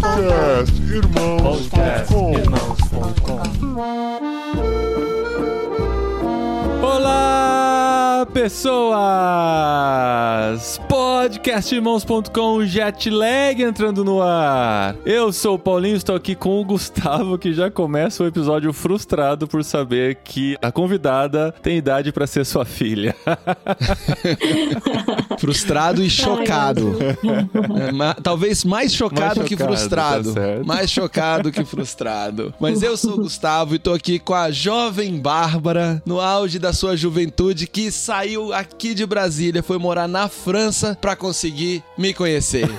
Podcast Irmãos. Podcast Irmãos.com. pessoas! Podcastirmãos.com Jetlag entrando no ar. Eu sou o Paulinho, estou aqui com o Gustavo, que já começa o episódio frustrado por saber que a convidada tem idade para ser sua filha. Frustrado e chocado. Talvez mais chocado, Mais que chocado, frustrado. tá mais chocado que frustrado. Mas eu sou o Gustavo e tô aqui com a jovem Bárbara, no auge da sua juventude, que saiu aqui de Brasília, foi morar na França pra conseguir me conhecer.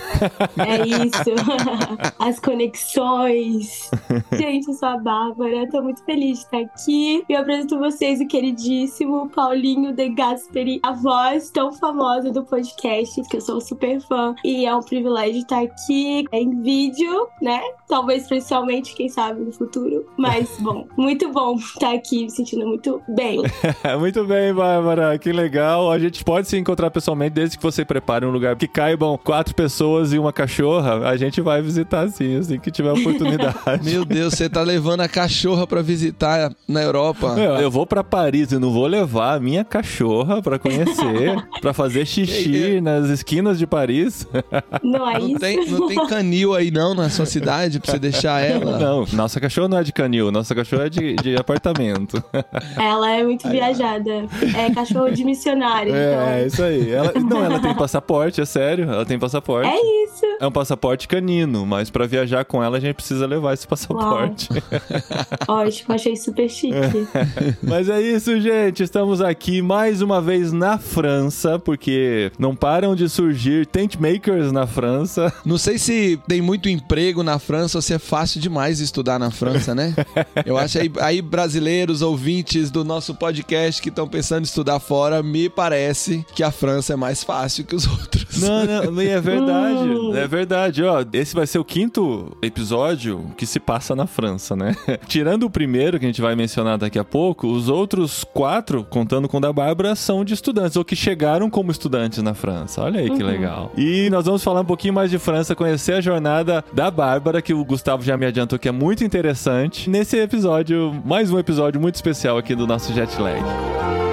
É isso. As conexões. Gente, eu sou a Bárbara. Tô muito feliz de estar aqui. E eu apresento vocês o queridíssimo Paulinho De Gasperi, a voz tão famosa do podcast, que eu sou super fã. E é um privilégio estar aqui em vídeo, né? Talvez principalmente, quem sabe, no futuro. Mas, bom, muito bom estar aqui, me sentindo muito bem. Muito bem, Bárbara, que legal. A gente pode se encontrar pessoalmente desde que você prepare um lugar que caibam quatro pessoas e uma cachorra. A gente vai visitar sim, assim que tiver oportunidade. Meu Deus, você tá levando a cachorra pra visitar na Europa. Meu, eu vou pra Paris e não vou levar a minha cachorra pra conhecer, pra fazer xixi nas esquinas de Paris. Não é Não isso? tem, não tem canil aí não na sua cidade pra você deixar ela? Não, nossa cachorra não é de canil, nossa cachorra é de, de apartamento. Ela é muito viajada. É cachorro de missionário. então... É, é isso aí. Ela, não, ela tem passaporte, é sério, ela tem passaporte. É isso. É um passaporte canino, mas pra viajar com ela a gente precisa levar esse passaporte. Ótimo, achei super chique. Mas é isso, gente. Estamos aqui mais uma vez na França, porque não param de surgir tent makers na França. Não sei se tem muito emprego na França ou se é fácil demais estudar na França, né? Eu acho aí, aí brasileiros, ouvintes do nosso podcast que estão pensando em estudar fora, me parece que a França é mais fácil que os outros. Não, não, e é verdade. É verdade, ó. Esse vai ser o quinto episódio que se passa na França, né? Tirando o primeiro, que a gente vai mencionar daqui a pouco, os outros quatro, contando com o da Bárbara, são de estudantes, ou que chegaram como estudantes na França. Olha aí que legal. E nós vamos falar um pouquinho mais de França, conhecer a jornada da Bárbara, que o Gustavo já me adiantou que é muito interessante, nesse episódio, mais um episódio muito especial aqui do nosso Jet Lag.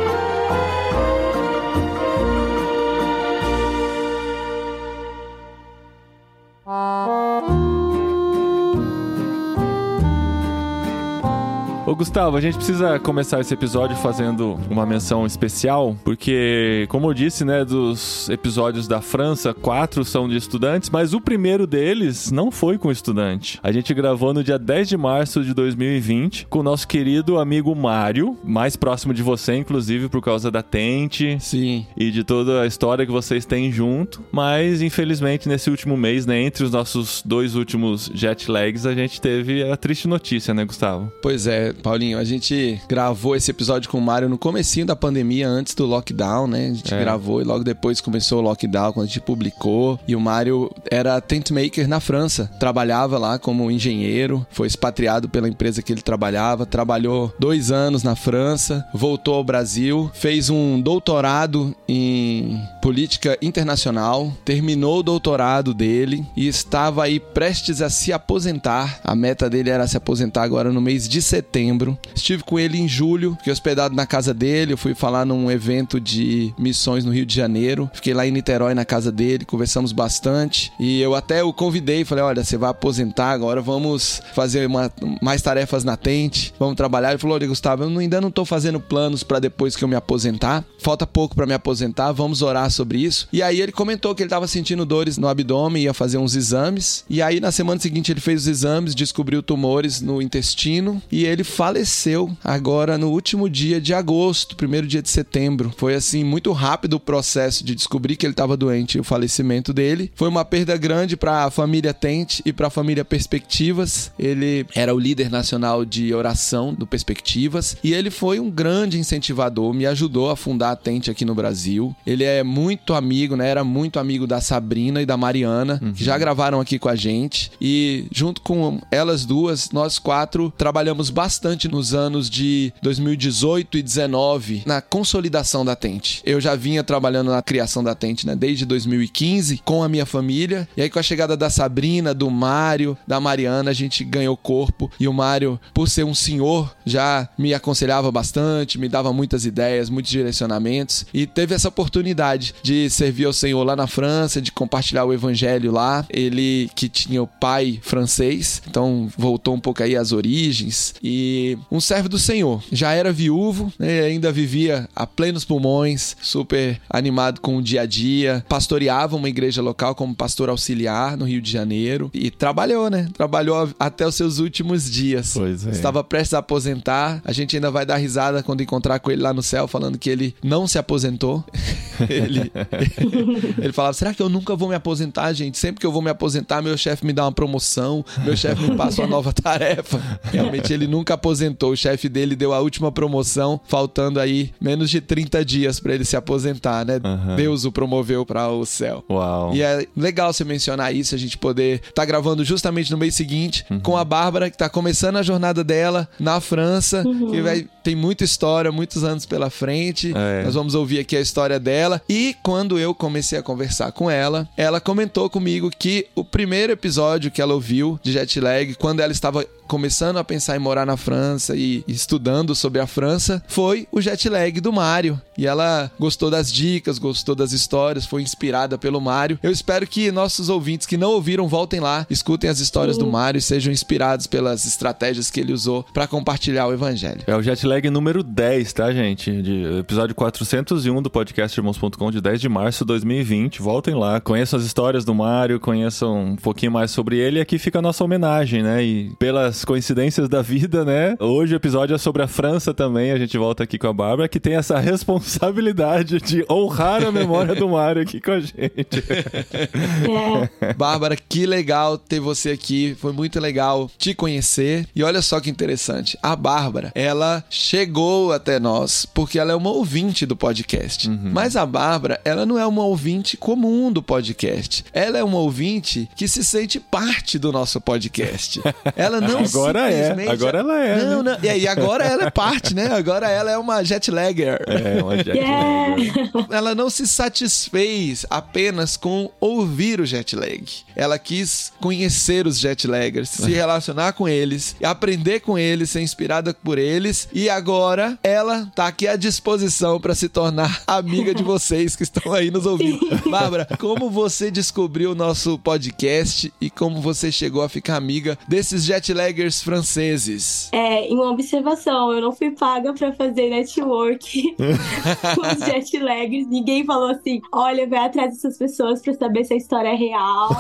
Gustavo, a gente precisa começar esse episódio fazendo uma menção especial, porque, como eu disse, né, dos episódios da França, quatro são de estudantes, mas o primeiro deles não foi com estudante. A gente gravou no dia 10 de março de 2020 com o nosso querido amigo Mário, mais próximo de você, inclusive, por causa da Tente Sim. e de toda a história que vocês têm junto. Mas, infelizmente, nesse último mês, né, entre os nossos dois últimos jet lags, a gente teve a triste notícia, né, Gustavo? Pois é, Paulinho, a gente gravou esse episódio com o Mário no comecinho da pandemia, antes do lockdown, né? A gente É. gravou e logo depois começou o lockdown, quando a gente publicou. E o Mário era tent maker na França, trabalhava lá como engenheiro, foi expatriado pela empresa que ele trabalhava, trabalhou dois anos na França, voltou ao Brasil, fez um doutorado em política internacional, terminou o doutorado dele e estava aí prestes a se aposentar. A meta dele era se aposentar agora no mês de setembro. Estive com ele em julho, fiquei hospedado na casa dele. Eu fui falar num evento de missões no Rio de Janeiro. Fiquei lá em Niterói na casa dele, conversamos bastante. E eu até o convidei, falei: olha, você vai aposentar agora, vamos fazer uma- mais tarefas na tente, vamos trabalhar. Ele falou: olha, Gustavo, eu ainda não tô fazendo planos para depois que eu me aposentar. Falta pouco para me aposentar, vamos orar sobre isso. E aí ele comentou que ele tava sentindo dores no abdômen, ia fazer uns exames. E aí na semana seguinte ele fez os exames, descobriu tumores no intestino e ele faleceu agora no último dia de agosto, primeiro dia de setembro. Foi assim muito rápido o processo de descobrir que ele estava doente e o falecimento dele. Foi uma perda grande para a família Tente e para a família Perspectivas. Ele era o líder nacional de oração do Perspectivas e ele foi um grande incentivador, me ajudou a fundar a Tente aqui no Brasil. Ele é muito amigo, né? Era muito amigo da Sabrina e da Mariana, que já gravaram aqui com a gente. E junto com elas duas, nós quatro trabalhamos bastante bastante nos anos de 2018 e 19 na consolidação da Tente. Eu já vinha trabalhando na criação da Tente, né, desde 2015 com a minha família. E aí com a chegada da Sabrina, do Mário, da Mariana, a gente ganhou corpo e o Mário, por ser um senhor, já me aconselhava bastante, me dava muitas ideias, muitos direcionamentos e teve essa oportunidade de servir ao Senhor lá na França, de compartilhar o evangelho lá. Ele que tinha o pai francês, então voltou um pouco aí às origens e um servo do Senhor. Já era viúvo, né, ainda vivia a plenos pulmões, super animado com o dia a dia, pastoreava uma igreja local como pastor auxiliar no Rio de Janeiro e trabalhou, né? Trabalhou até os seus últimos dias. Pois é. Estava prestes a aposentar. A gente ainda vai dar risada quando encontrar com ele lá no céu, falando que ele não se aposentou. ele, ele falava: será que eu nunca vou me aposentar, gente? Sempre que eu vou me aposentar, meu chefe me dá uma promoção, meu chefe me passa uma nova tarefa. Realmente ele nunca aposentou. O chefe dele deu a última promoção, faltando aí menos de 30 dias para ele se aposentar, né? Aham. Deus o promoveu para o céu. Uau. E é legal você mencionar isso, a gente poder estar gravando justamente no mês seguinte com a Bárbara, que tá começando a jornada dela na França, que vai tem muita história, muitos anos pela frente. É. Nós vamos ouvir aqui a história dela. E quando eu comecei a conversar com ela, ela comentou comigo que o primeiro episódio que ela ouviu de jet lag, quando ela estava começando a pensar em morar na França e estudando sobre a França, foi o jet lag do Mário. E ela gostou das dicas, gostou das histórias, foi inspirada pelo Mário. Eu espero que nossos ouvintes que não ouviram voltem lá, escutem as histórias do Mário e sejam inspirados pelas estratégias que ele usou para compartilhar o evangelho. É o Jetlag número 10, tá, gente? De episódio 401 do podcast Irmãos.com de 10 de março de 2020. Voltem lá, conheçam as histórias do Mário, conheçam um pouquinho mais sobre ele. E aqui fica a nossa homenagem, né? E pelas coincidências da vida, né? Hoje o episódio é sobre a França também. A gente volta aqui com a Bárbara, que tem essa responsabilidade de honrar a memória do Mário aqui com a gente. É. Bárbara, que legal ter você aqui. Foi muito legal te conhecer. E olha só que interessante. A Bárbara, ela chegou até nós porque ela é uma ouvinte do podcast. Mas a Bárbara, ela não é uma ouvinte comum do podcast. Ela é uma ouvinte que se sente parte do nosso podcast. Ela não Agora é. simplesmente- Agora ela é, Não, né? não. E aí, agora ela é parte, né? Agora ela é uma jetlagger É, uma Jetlag. ela não se satisfez apenas com ouvir o jet lag. Ela quis conhecer os jet laggers, se relacionar com eles, aprender com eles, ser inspirada por eles. E agora ela tá aqui à disposição para se tornar amiga de vocês que estão aí nos ouvindo. Bárbara, como você descobriu o nosso podcast e como você chegou a ficar amiga desses jet laggers franceses? É, em uma observação, eu não fui paga pra fazer network com os jet laggers. Ninguém falou assim: olha, vai atrás dessas pessoas pra saber se a história é real.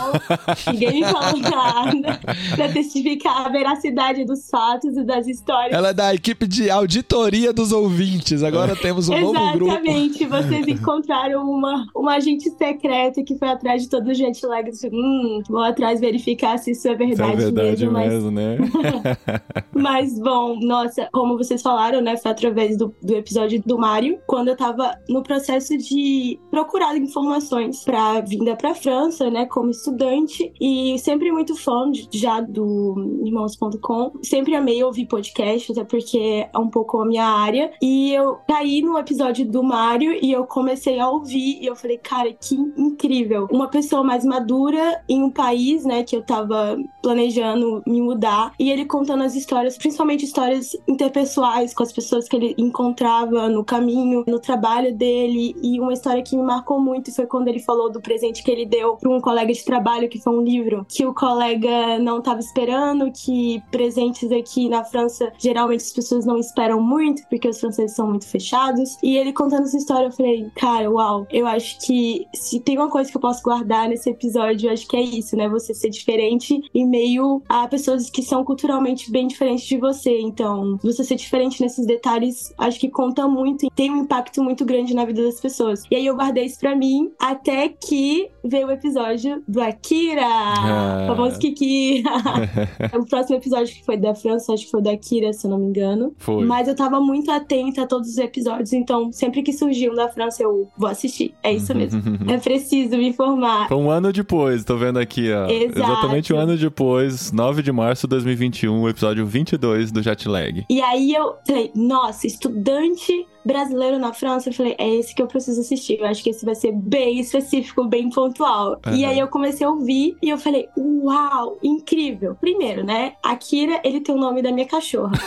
Ninguém me falou nada pra testificar a veracidade dos fatos e das histórias. Ela é da equipe de auditoria dos ouvintes. Agora temos um novo grupo. Exatamente, vocês encontraram uma, uma agente secreta que foi atrás de todos os jet laggers. Hum, vou atrás verificar se isso é Isso é verdade, verdade mesmo, mas mesmo, né? Mas, bom, nossa, como vocês falaram, né? Foi através do, do episódio do Mário, quando eu tava no processo de procurar informações pra vinda pra França, né? Como estudante. E sempre muito fã de- já do Irmãos.com. Sempre amei ouvir podcast, até porque é um pouco a minha área. E eu caí no episódio do Mário e eu comecei a ouvir. E eu falei, cara, que incrível. Uma pessoa mais madura em um país, né? Que eu tava planejando me mudar. E ele contando as histórias, principalmente histórias interpessoais com as pessoas que ele encontrava no caminho, no trabalho dele. E uma história que me marcou muito foi quando ele falou do presente que ele deu para um colega de trabalho, que foi um livro que o colega não estava esperando, que presentes aqui na França geralmente as pessoas não esperam muito, porque os franceses são muito fechados. E ele contando essa história, eu falei, cara, uau, eu acho que se tem uma coisa que eu posso guardar nesse episódio, eu acho que é isso, né? Você ser diferente em meio a pessoas que são culturalmente bem diferentes de você. Então, você ser diferente nesses detalhes, acho que conta muito e tem um impacto muito grande na vida das pessoas. E aí eu guardei isso pra mim até que veio o episódio do Akira, Ah. famoso Kiki. o próximo episódio que foi da França, acho que foi da Akira, se eu não me engano. Foi. Mas eu tava muito atenta a todos os episódios, então sempre que surgiu um da França eu vou assistir. É isso mesmo. é preciso me informar. Foi um ano depois, tô vendo aqui, ó. Exato. Exatamente um ano depois, 9 de março de 2021, o episódio 22 do Jetlag. E aí eu falei, nossa, estudante brasileiro na França, eu falei, é esse que eu preciso assistir. Eu acho que esse vai ser bem específico, bem pontual. Uhum. E aí eu comecei a ouvir e eu falei, uau, incrível. Primeiro, né? Akira, ele tem o nome da minha cachorra.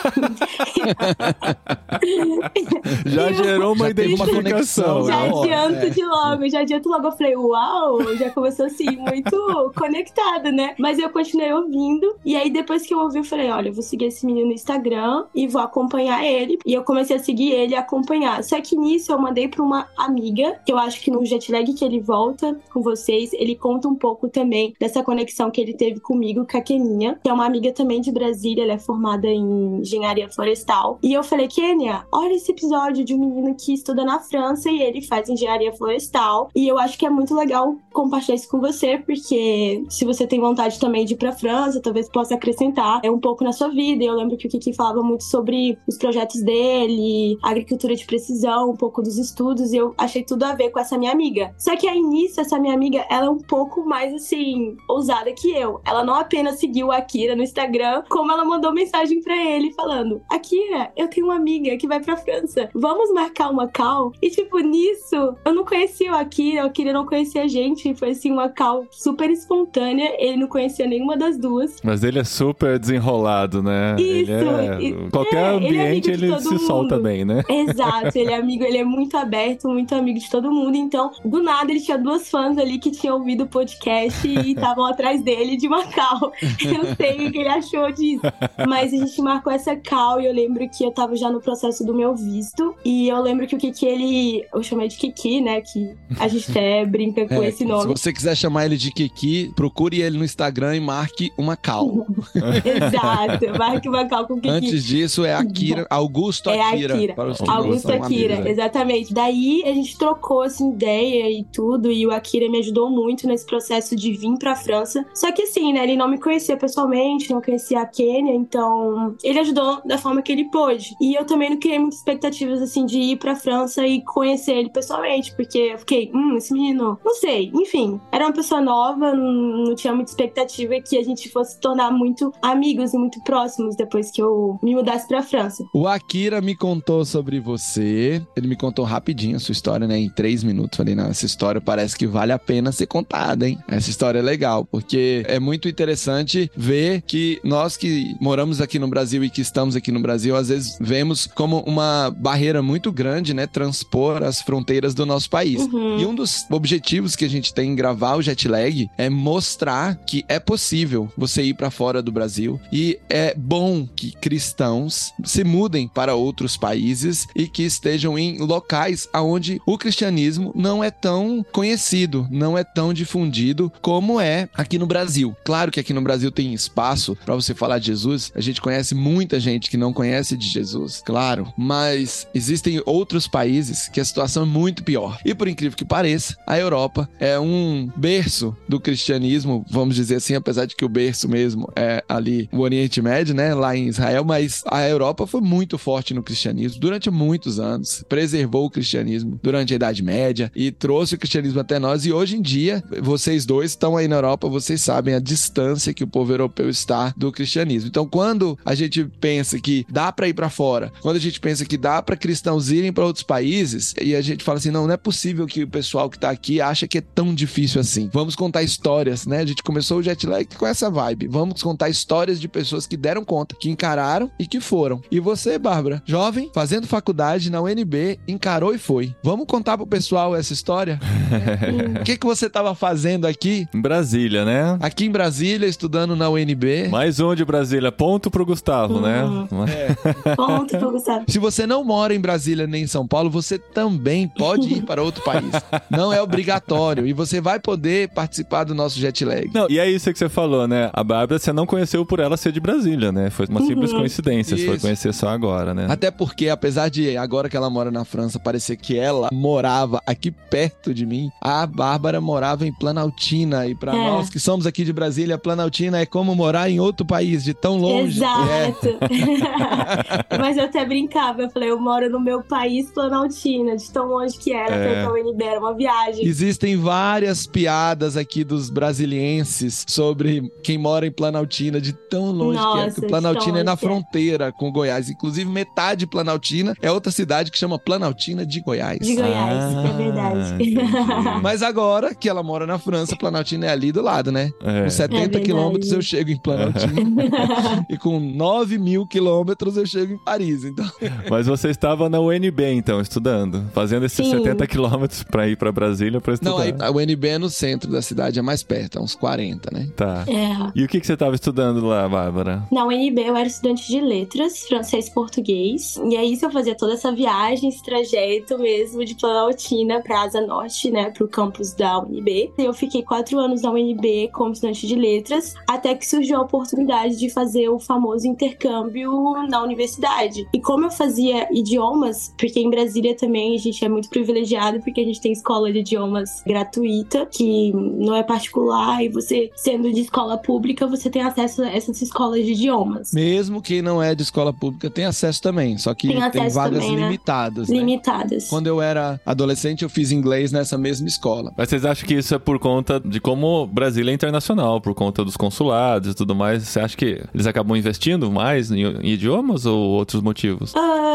Já eu- gerou uma Já identificação. conexão, Já hora, adianto é. de logo, já adianto logo. Eu falei, uau, já começou assim, muito conectado, né? Mas eu continuei ouvindo. E aí, depois que eu ouvi, eu falei, olha, eu vou seguir esse menino no Instagram e vou acompanhar ele. E eu comecei a seguir ele e acompanhar. Só que nisso eu mandei pra uma amiga, que eu acho que no jet lag que ele volta com vocês, ele conta um pouco também dessa conexão que ele teve comigo, com a Keninha, que é uma amiga também de Brasília, ela é formada em engenharia florestal. E eu falei, Kenia, olha esse episódio de um menino que estuda na França e ele faz engenharia florestal. E eu acho que é muito legal compartilhar isso com você, porque se você tem vontade também de ir pra França, talvez possa acrescentar é um pouco na sua vida. Eu lembro que o Kiki falava muito sobre os projetos dele, agricultura de precisão, um pouco dos estudos, e eu achei tudo a ver com essa minha amiga. Só que aí nisso, essa minha amiga, ela é um pouco mais assim, ousada que eu. Ela não apenas seguiu a Akira no Instagram, como ela mandou mensagem pra ele falando: Akira, eu tenho uma amiga que vai pra França, vamos marcar uma call? E tipo, nisso, eu não conhecia o Akira, o Akira não conhecia a gente, foi assim, uma call super espontânea, ele não conhecia nenhuma das duas. Mas ele é super desenrolado, né? Isso, ele e- é... Qualquer é, ele é ambiente amigo de ele, se solta mundo. bem, né? Exato, ele é amigo, ele é muito aberto, muito amigo de todo mundo. Então, do nada, ele tinha duas fãs ali que tinham ouvido o podcast e estavam atrás dele de Macau. Eu não sei o que ele achou disso. Mas a gente marcou essa call e eu lembro que eu tava já no processo do meu visto. E eu lembro que o Kiki, ele. Eu chamei de Kiki, né? Que a gente até brinca com É, esse Se nome. você quiser chamar ele de Kiki, procure ele no Instagram e marque uma cal. Exato, marque uma call com o Kiki. Antes disso é Akira, Augusto É Akira. Akira. para os que Augusto gostam Akira, dele. exatamente. Daí a gente trocou assim ideia e tudo, e o Akira me ajudou muito nesse processo de vir pra França. Só que assim, né, ele não me conhecia pessoalmente, não conhecia a Kênia, então ele ajudou da forma que ele pôde. E eu também não criei muitas expectativas assim de ir pra França e conhecer ele pessoalmente, porque eu fiquei, hum, esse menino, não sei, enfim, era uma pessoa nova, não, não tinha muita expectativa que a gente fosse se tornar muito amigos e muito próximos depois que eu me mudasse pra França. O Akira me contou sobre você. Ele me contou rapidinho a sua história, né? Em três minutos. Falei, não, essa história parece que vale a pena ser contada, hein? Essa história é legal, porque é muito interessante ver que nós que moramos aqui no Brasil e que estamos aqui no Brasil, às vezes vemos como uma barreira muito grande, né? Transpor as fronteiras do nosso país. Uhum. E um dos objetivos que a gente tem em gravar o jet lag é mostrar que é possível você ir para fora do Brasil e é bom que cristãos se mudem para outros países e que estejam em locais aonde o cristianismo não é tão conhecido, não é tão difundido como é aqui no Brasil. Claro que aqui no Brasil tem espaço para você falar de Jesus. A gente conhece muita gente que não conhece de Jesus, claro, mas existem outros países que a situação é muito pior. E por incrível que pareça, a Europa é um berço do cristianismo, vamos dizer assim, apesar de que o berço mesmo é ali o Oriente Médio, né, lá em Israel, mas a Europa foi muito forte no cristianismo durante muitos anos, preservou o cristianismo durante a Idade Média e trouxe o cristianismo até nós. E hoje em dia, vocês dois estão aí na Europa, vocês sabem a distância que o povo europeu está do cristianismo. Então, quando a gente pensa que dá para ir para fora, quando a gente pensa que dá para cristãos irem para outros países, e a gente fala assim, não, não é possível que o pessoal que tá aqui acha que é tão difícil assim. Vamos contar histórias, né? A gente começou o jet lag com essa vibe. Vamos contar histórias de pessoas que deram conta, que encararam e que foram. E você, Bárbara, jovem, fazendo faculdade na UNB, encarou e foi. Vamos contar pro pessoal essa história? O que que você tava fazendo aqui? Em Brasília, né? Aqui em Brasília, estudando na UNB. Mais um de Brasília. Ponto pro Gustavo, né? Uhum. É. Ponto pro Gustavo. Se você não mora em Brasília nem em São Paulo, você também pode ir para outro país. Não é obrigatório. E você vai poder participar do nosso jet lag. Não, e é isso que você falou, né? A Bárbara você não conheceu por ela ser de Brasília, né? Foi uma simples Uhum. coincidência, você foi Isso. conhecer só agora, né? Até porque, apesar de agora que ela mora na França, parecer que ela morava aqui perto de mim. A Bárbara morava em Planaltina e para É. nós que somos aqui de Brasília, Planaltina é como morar em outro país, de tão longe. É. Exato. Mas eu até brincava, eu falei, eu moro no meu país Planaltina, de tão longe que era, É. pra UNB, era uma viagem. Existem várias piadas aqui dos brasilienses sobre quem mora em Planaltina, de tão longe que é. Nossa, Porque de Planaltina é na que é. fronteira com Goiás. Inclusive, metade de Planaltina é outra cidade que chama Planaltina de Goiás. De Goiás, Ah, é verdade. Mas agora que ela mora na França, Planaltina é ali do lado, né? É. Com 70 verdade. quilômetros eu chego em Planaltina. e com 9 mil quilômetros eu chego em Paris. Então, Mas você estava na UNB, então, estudando, fazendo esses Sim. 70 quilômetros pra ir pra Brasília pra estudar. não, aí, a UNB é no centro da cidade, é mais perto, é uns 40, né? Tá. É. E o que, que você estava estudando lá, Bárbara? Na UNB eu era estudante de letras, francês e português. E aí isso eu fazia toda essa viagem, esse trajeto mesmo de Planaltina pra Asa Norte, né, pro campus da UNB. Eu fiquei quatro anos na UNB como estudante de letras, até que surgiu a oportunidade de fazer o famoso intercâmbio na universidade. E como eu fazia idiomas, porque em Brasília também a gente é muito privilegiado, porque a gente tem escola de idiomas gratuita, que não é particular, e você, sendo de escola pública, você tem acesso a essas escolas de idiomas. Mesmo quem não é de escola pública tem acesso também, só que Tem tem, acesso vagas também, né? limitadas. né? Limitadas. Quando eu era adolescente, eu fiz inglês nessa mesma escola. Mas vocês acham que isso é por conta de como Brasília é internacional, por conta dos consulados e tudo mais? Você acha que eles acabam investindo mais em, em idiomas ou outros motivos? Ahn,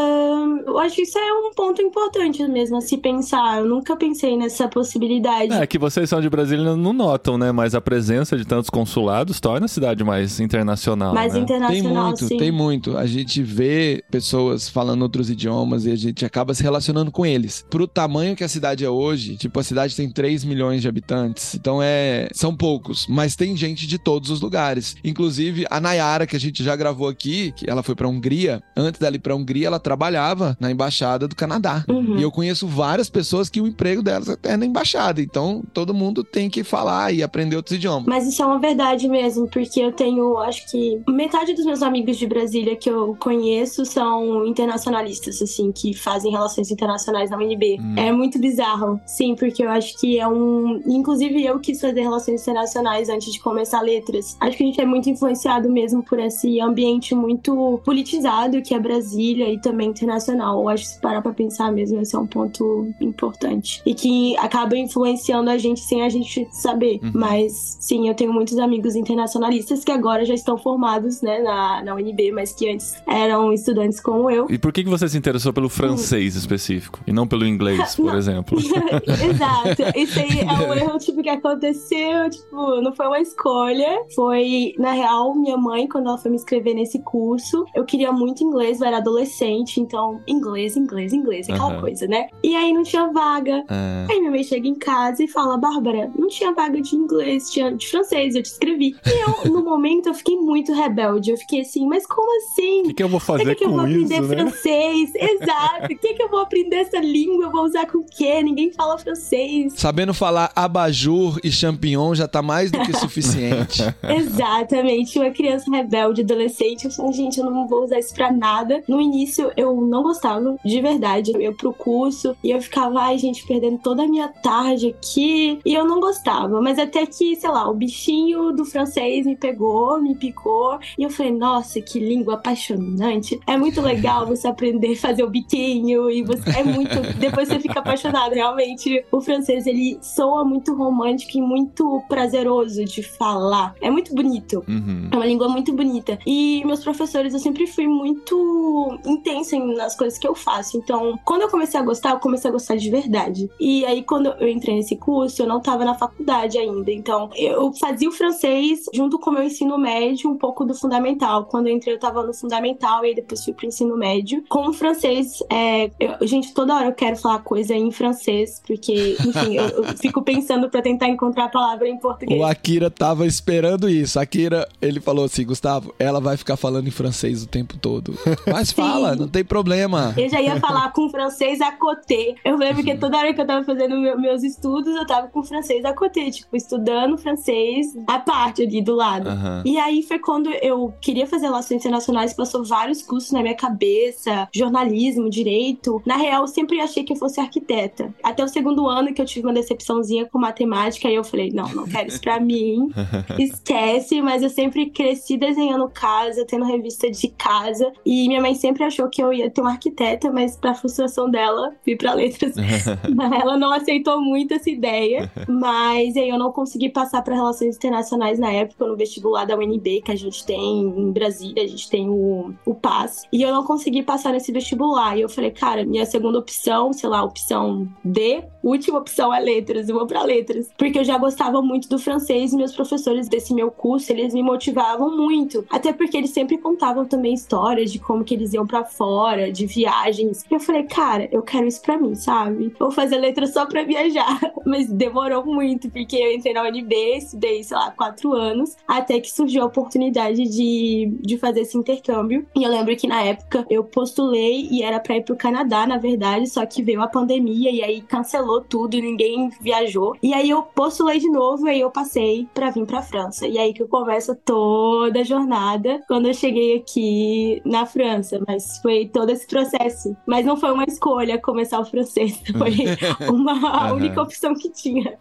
eu acho que isso é um ponto importante mesmo a se pensar. Eu nunca pensei nessa possibilidade. É que vocês são de Brasília e não notam, né? Mas a presença de tantos consulados torna a cidade mais internacional. Mais né? Tem internacional, muito, sim. tem muito. A gente vê pessoas falando outros idiomas e a gente acaba se relacionando com eles. Pro tamanho que a cidade é hoje, tipo, a cidade tem 3 milhões de habitantes, então é. São poucos, mas tem gente de todos os lugares. Inclusive, a Nayara, que a gente já gravou aqui, que ela foi pra Hungria, antes dela ir pra Hungria, ela trabalhava na embaixada do Canadá. Uhum. E eu conheço várias pessoas que o emprego delas é na embaixada. Então, todo mundo tem que falar e aprender outros idiomas. Mas isso é uma verdade mesmo, porque eu tenho, acho que metade dos meus amigos de Brasília que eu conheço são internacionalistas, assim, que fazem relações internacionais na UNB. Hum. É muito bizarro, sim, porque eu acho que é um. Inclusive, eu quis fazer relações internacionais antes de começar letras. Acho que a gente é muito influenciado mesmo por esse ambiente muito politizado que é Brasília e também internacional. Eu acho que se parar pra pensar mesmo, esse é um ponto importante. E que acaba influenciando a gente sem a gente saber. Uhum. Mas sim, eu tenho muitos amigos internacionalistas que agora já estão formados, né, na, na UNB, mas que antes eram estudantes como eu. E por que, que você se interessou pelo francês específico e não pelo inglês, por exemplo? Exato. Isso aí é um erro, tipo, que aconteceu, tipo, não foi uma escolha. Foi, na real, minha mãe, quando ela foi me inscrever nesse curso, eu queria muito inglês, eu era adolescente, então, inglês, inglês, inglês, aquela Aham. coisa, né? E aí não tinha vaga. É. Aí minha mãe chega em casa e fala, Bárbara, não tinha vaga de inglês, tinha de francês, eu te escrevi. E eu, no momento, eu fiquei muito rebelde. Eu fiquei assim, mas como assim? O que, que eu vou fazer que, que eu vou com aprender isso, né? francês? Exato. O que, que eu vou aprender essa língua? Eu vou usar com o quê? Ninguém fala francês. Sabendo falar abajur e champignon já tá mais do que suficiente. Exatamente. Uma criança rebelde, adolescente. Eu falei, gente, eu não vou usar isso pra nada. No início, eu não gostava, de verdade. Eu ia pro curso e eu ficava, ai, gente, perdendo toda a minha tarde aqui. E eu não gostava. Mas até que, sei lá, o bichinho do francês me pegou, me picou. E eu falei, nossa, que língua apaixonante. É muito legal você aprender a fazer o biquinho. E você é muito. Depois você fica apaixonado. Realmente, o francês, ele soa muito romântico e muito prazeroso de falar. É muito bonito. Uhum. É uma língua muito bonita. E meus professores, eu sempre fui muito intensa nas coisas que eu faço. Então, quando eu comecei a gostar, eu comecei a gostar de verdade. E aí, quando eu entrei nesse curso, eu não tava na faculdade ainda. Então, eu fazia o francês junto com o meu ensino médio, um pouco do fundamental. Quando eu entrei, eu tava no fundamental e aí depois fui pro ensino médio. Com o francês, é, eu- gente, toda hora eu quero falar coisa em francês, porque, enfim, eu, eu fico pensando pra tentar encontrar a palavra em português. O Akira tava esperando isso. Akira, ele falou assim: Gustavo, ela vai ficar falando em francês o tempo todo. Mas fala, não tem problema. Ah. Eu já ia falar com francês a côté. Eu lembro que toda hora que eu tava fazendo meu- meus estudos, eu tava com francês a côté, tipo, estudando francês à parte ali do lado. Aham. E aí foi quando eu queria fazer relações internacionais, passou vários cursos na minha cabeça, jornalismo, direito. Na real, eu sempre achei que eu fosse arquiteta. Até o segundo ano que eu tive uma decepçãozinha com matemática, aí eu falei, não, não quero isso pra mim. Esquece, mas eu sempre cresci desenhando casa, tendo revista de casa. E minha mãe sempre achou que eu ia ter uma arquiteta, mas pra frustração dela, fui pra letras. Ela não aceitou muito essa ideia. Mas aí eu não consegui passar pra relações internacionais na época, no vestibular da UNB, que a gente tem em Brasília, a gente tem o, o PAS. E eu não consegui passar nesse vestibular. E eu falei, cara, minha segunda opção, sei lá, opção D, última opção é letras, eu vou pra letras. Porque eu já gostava muito do francês e meus professores desse meu curso, eles me motivavam muito. Até porque eles sempre contavam também histórias de como que eles iam pra fora, de viagens. E eu falei, cara, eu quero isso pra mim, sabe? Vou fazer letras só pra viajar. Mas demorou muito, porque eu entrei na UNB, estudei, sei lá, quatro anos, até que surgiu a oportunidade de, de fazer esse intercâmbio. E eu lembro que na época eu postulei e era pra ir pro Canadá, na verdade, só que veio a pandemia e aí cancelou tudo e ninguém viajou. E aí eu postulei de novo e aí eu passei pra vir pra França. E aí que começa toda a jornada quando eu cheguei aqui na França. Mas foi todo esse processo. Mas não foi uma escolha começar o francês, foi uma a única opção que tinha.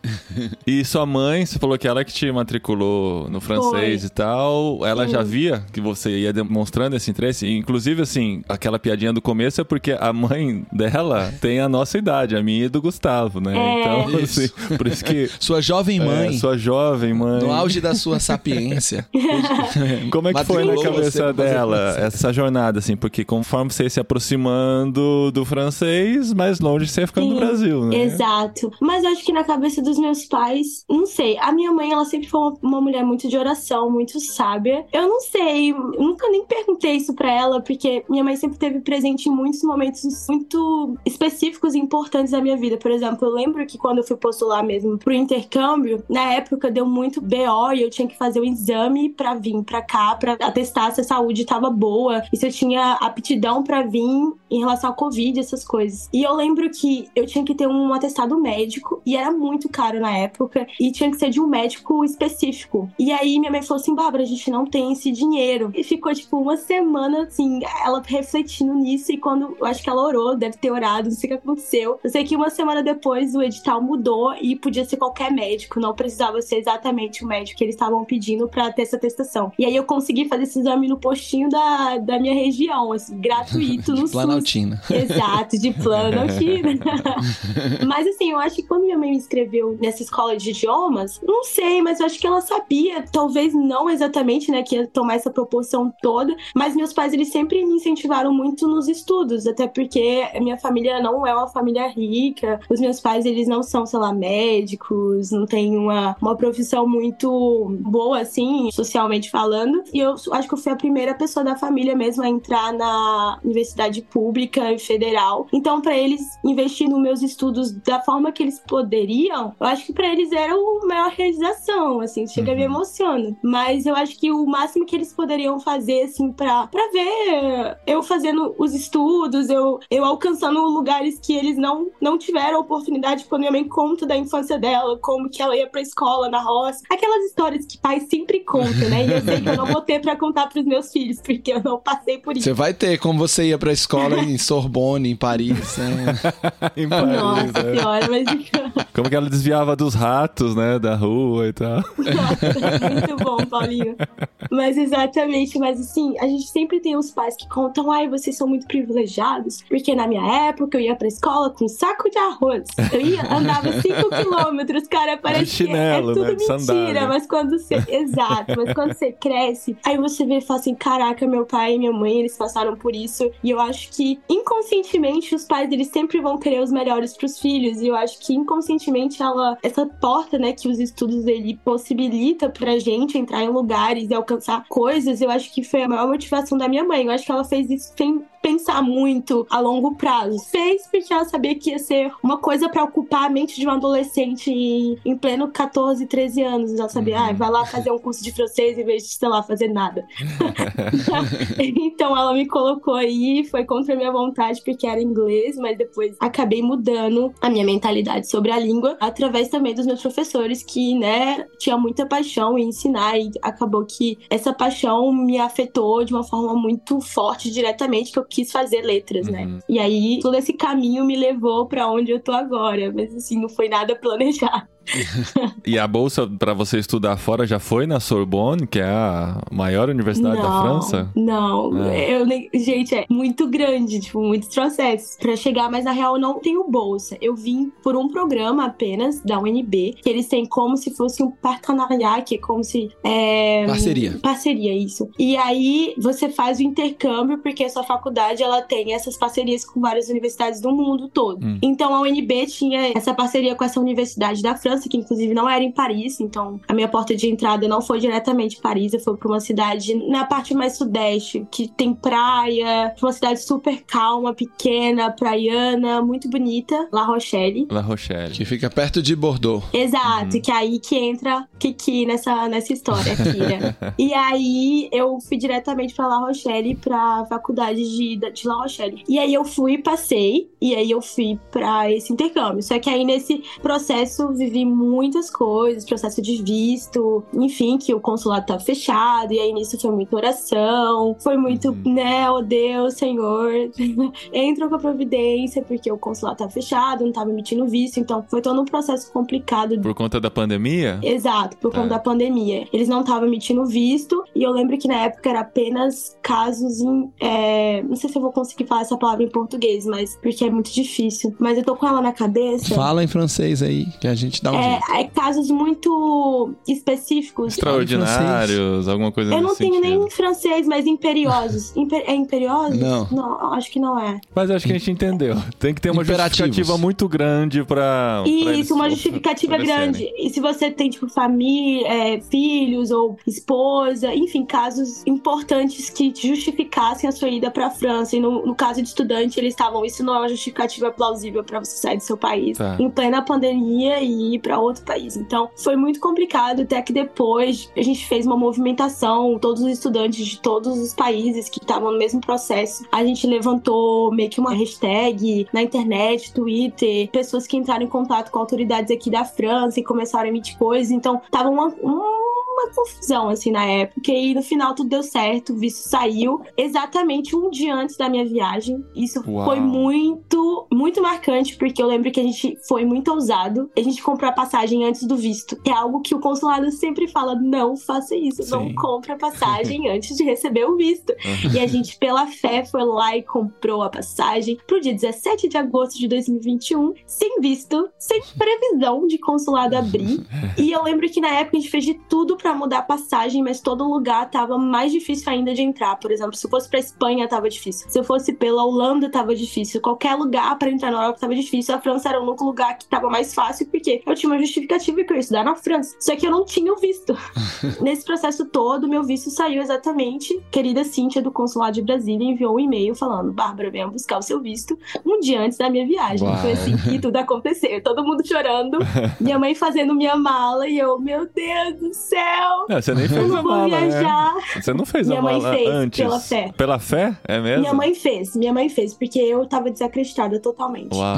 E sua mãe, você falou que ela que te matriculou no francês Foi. e tal, ela Sim. já via que você ia demonstrando esse interesse? Inclusive, assim, aquela piadinha do começo é porque a mãe dela tem a nossa idade, a minha e do Gustavo, né? É. Então, Isso. assim, por isso que. Sua jovem mãe, É, sua jovem mãe. no auge da sua sapiência. Como é que foi na cabeça dela essa jornada, assim? Porque conforme você se aproximando do francês, mais longe você ia ficando do Sim, Brasil, né? Exato. Mas eu acho que na cabeça dos meus pais, não sei. A minha mãe, ela sempre foi uma, mulher muito de oração, muito sábia. Eu não sei, nunca nem perguntei isso pra ela, porque minha mãe sempre teve presente em muitos momentos muito específicos e importantes da minha vida. Por exemplo, eu lembro que quando eu fui postular mesmo pro intercâmbio, na época deu muito BO e eu tinha que fazer o exame pra vir pra cá, pra atestar se a saúde tava boa e se eu tinha aptidão pra vir em relação ao Covid, essas coisas. E eu lembro que eu tinha que ter um atestado médico e era muito caro na época e tinha que ser de um médico específico. E aí minha mãe falou assim: Bárbara, a gente não tem esse dinheiro. E ficou tipo uma semana assim, ela refletindo nisso. E quando eu acho que ela orou, deve ter orado, não sei o que aconteceu. Eu sei que uma semana depois o edital mudou e podia ser qualquer médico, não precisava ser exatamente o médico que eles estavam pedindo pra ter essa atestação. E aí eu consegui fazer esse exame no postinho da, da minha região, assim, gratuito no SUS. Planaltina. Exato, de Planaltina. mas assim, eu acho que quando minha mãe me inscreveu nessa escola de idiomas, não sei, mas eu acho que ela sabia, talvez não exatamente, né, que ia tomar essa proporção toda, mas meus pais, eles sempre me incentivaram muito nos estudos, até porque a minha família não é uma família rica, os meus pais, eles não são, sei lá, médicos, não têm uma, uma profissão muito boa, assim, socialmente falando, e eu acho que eu fui a primeira pessoa da família mesmo a entrar na universidade pública e federal. Então, para eles investir nos meus estudos da forma que eles poderiam, eu acho que para eles era a maior realização, assim, chega me emociona. Mas eu acho que o máximo que eles poderiam fazer, assim, pra, pra ver eu fazendo os estudos, eu, eu alcançando lugares que eles não, não tiveram oportunidade, quando minha mãe conta da infância dela, como que ela ia pra escola na roça. Aquelas histórias que pai sempre conta, né? E eu sei que eu não vou ter pra contar pros meus filhos, porque eu não passei por isso. Você vai ter, como você ia pra escola em Sorbonne, em Paris, né? Em Paris, Nossa né? senhora, mas Como que ela desviava dos ratos, né? Da rua e tal. Nossa, muito bom, Paulinho. Mas exatamente, mas assim, a gente sempre tem os pais que contam, ai, vocês são muito privilegiados, porque na minha época eu ia pra escola com um saco de arroz. Eu ia, andava 5 quilômetros, cara, parece chinelo, que é né, tudo sandália. mentira, mas quando você. Exato, mas quando você cresce, aí você vê e fala assim: caraca, meu pai e minha mãe, eles passaram por isso. E eu acho que inconscientemente os pais eles sempre vão querer os melhores pros filhos. E eu acho que inconscientemente ela, essa porta, né, que os estudos ele possibilita pra gente entrar em lugares e alcançar coisas, eu acho que foi a maior motivação da minha mãe. Eu acho que ela fez isso sem pensar muito a longo prazo. Fez porque ela sabia que ia ser uma coisa pra ocupar a mente de um adolescente em, em pleno 14, 13 anos. Ela sabia, ah, vai lá fazer um curso de francês em vez de, sei lá, fazer nada. então ela me colocou aí, foi com contra a minha vontade, porque era inglês, mas depois acabei mudando a minha mentalidade sobre a língua, através também dos meus professores, que, né, tinha muita paixão em ensinar, e acabou que essa paixão me afetou de uma forma muito forte, diretamente, que eu quis fazer letras, né? Uhum. E aí, todo esse caminho me levou pra onde eu tô agora, mas assim, não foi nada planejado. E a bolsa pra você estudar fora já foi na Sorbonne, que é a maior universidade da França? Não, É. eu nem. Gente, é muito grande, tipo, muitos processos pra chegar, mas na real eu não tenho bolsa. Eu vim por um programa apenas da UNB, que eles têm como se fosse um partenariat, que é como se. É, Parceria. Parceria, isso. E aí você faz o intercâmbio, porque a sua faculdade ela tem essas parcerias com várias universidades do mundo todo. Hum. Então a UNB tinha essa parceria com essa universidade da França, que inclusive não era em Paris, então a minha porta de entrada não foi diretamente Paris, eu fui pra uma cidade na parte mais sudeste, que tem praia, uma cidade super calma, pequena, praiana, muito bonita, La Rochelle. La Rochelle. Que fica perto de Bordeaux. Exato, que é aí que entra Kiki nessa, nessa história aqui, né? e aí eu fui diretamente pra La Rochelle, pra faculdade de, de La Rochelle. E aí eu fui, passei, e aí eu fui pra esse intercâmbio. Só que aí nesse processo vivi muitas coisas, processo de visto, enfim, que o consulado tava fechado, e aí nisso foi muita oração, foi muito, Uhum. né, oh Deus, Senhor, entra com a providência, porque o consulado tava fechado, não tava emitindo visto, então foi todo um processo complicado Por conta da pandemia? Exato, por Tá. conta da pandemia. Eles não estavam emitindo visto, e eu lembro que na época era apenas casos em. é, Não sei se eu vou conseguir falar essa palavra em português, mas porque é muito difícil. Mas eu tô com ela na cabeça. Fala em francês aí, que a gente dá um É, é casos muito específicos. Extraordinários, alguma coisa Eu não tenho sentido. nem em francês, mas imperiosos. Imper- é imperiosos? Não. Não, acho que não é. Mas acho que a gente entendeu. Tem que ter uma justificativa muito grande pra. pra Isso, uma of- justificativa grande. E se você tem, tipo, família, é, filhos ou esposa, enfim, casos importantes que justificassem a sua ida pra França. E no, no caso de estudante, eles estavam. Isso não é uma justificativa plausível pra você sair do seu país Tá. em plena pandemia e ir pra outro país. Então, foi muito complicado. Até que depois a gente fez uma movimentação, todos os estudantes de todos os países que estavam no mesmo processo. A gente levantou meio que uma hashtag na internet, Twitter, pessoas que entraram em contato com autoridades aqui da França e começaram a emitir coisas. Então, tava uma, uma confusão, assim, na época. E no final tudo deu certo, o visto saiu exatamente um dia antes da minha viagem. Isso Uau. foi muito, muito marcante, porque eu lembro que a gente foi muito ousado. A gente comprou a passagem antes do visto. Que é algo que o consulado sempre fala: não faça isso, não Sim. compre a passagem antes de receber o visto. E a gente, pela fé, foi lá e comprou a passagem pro dia 17 de agosto de 2021, sem visto, sem previsão de consulado abrir. E eu lembro que na época a gente fez de tudo pra mudar a passagem, mas todo lugar tava mais difícil ainda de entrar. Por exemplo, se eu fosse pra Espanha, tava difícil. Se eu fosse pela Holanda, tava difícil. Qualquer lugar pra entrar na Europa tava difícil. A França era o único lugar que tava mais fácil, porque eu tinha uma justificativa que eu ia estudar na França. Só que eu não tinha o visto. Nesse processo todo, meu visto saiu exatamente. Querida Cíntia, do Consulado de Brasília, enviou um e-mail falando: Bárbara, venha buscar o seu visto um dia antes da minha viagem. Uau. Foi assim que tudo aconteceu. Todo mundo chorando, minha mãe fazendo minha mala e eu, meu Deus do céu! Não, você nem Eu fez a não vou mala, né? viajar. Você não fez Minha a mãe mala fez, antes. pela fé. Pela fé? É mesmo? Minha mãe fez, minha mãe fez, porque eu tava desacreditada totalmente. Uau,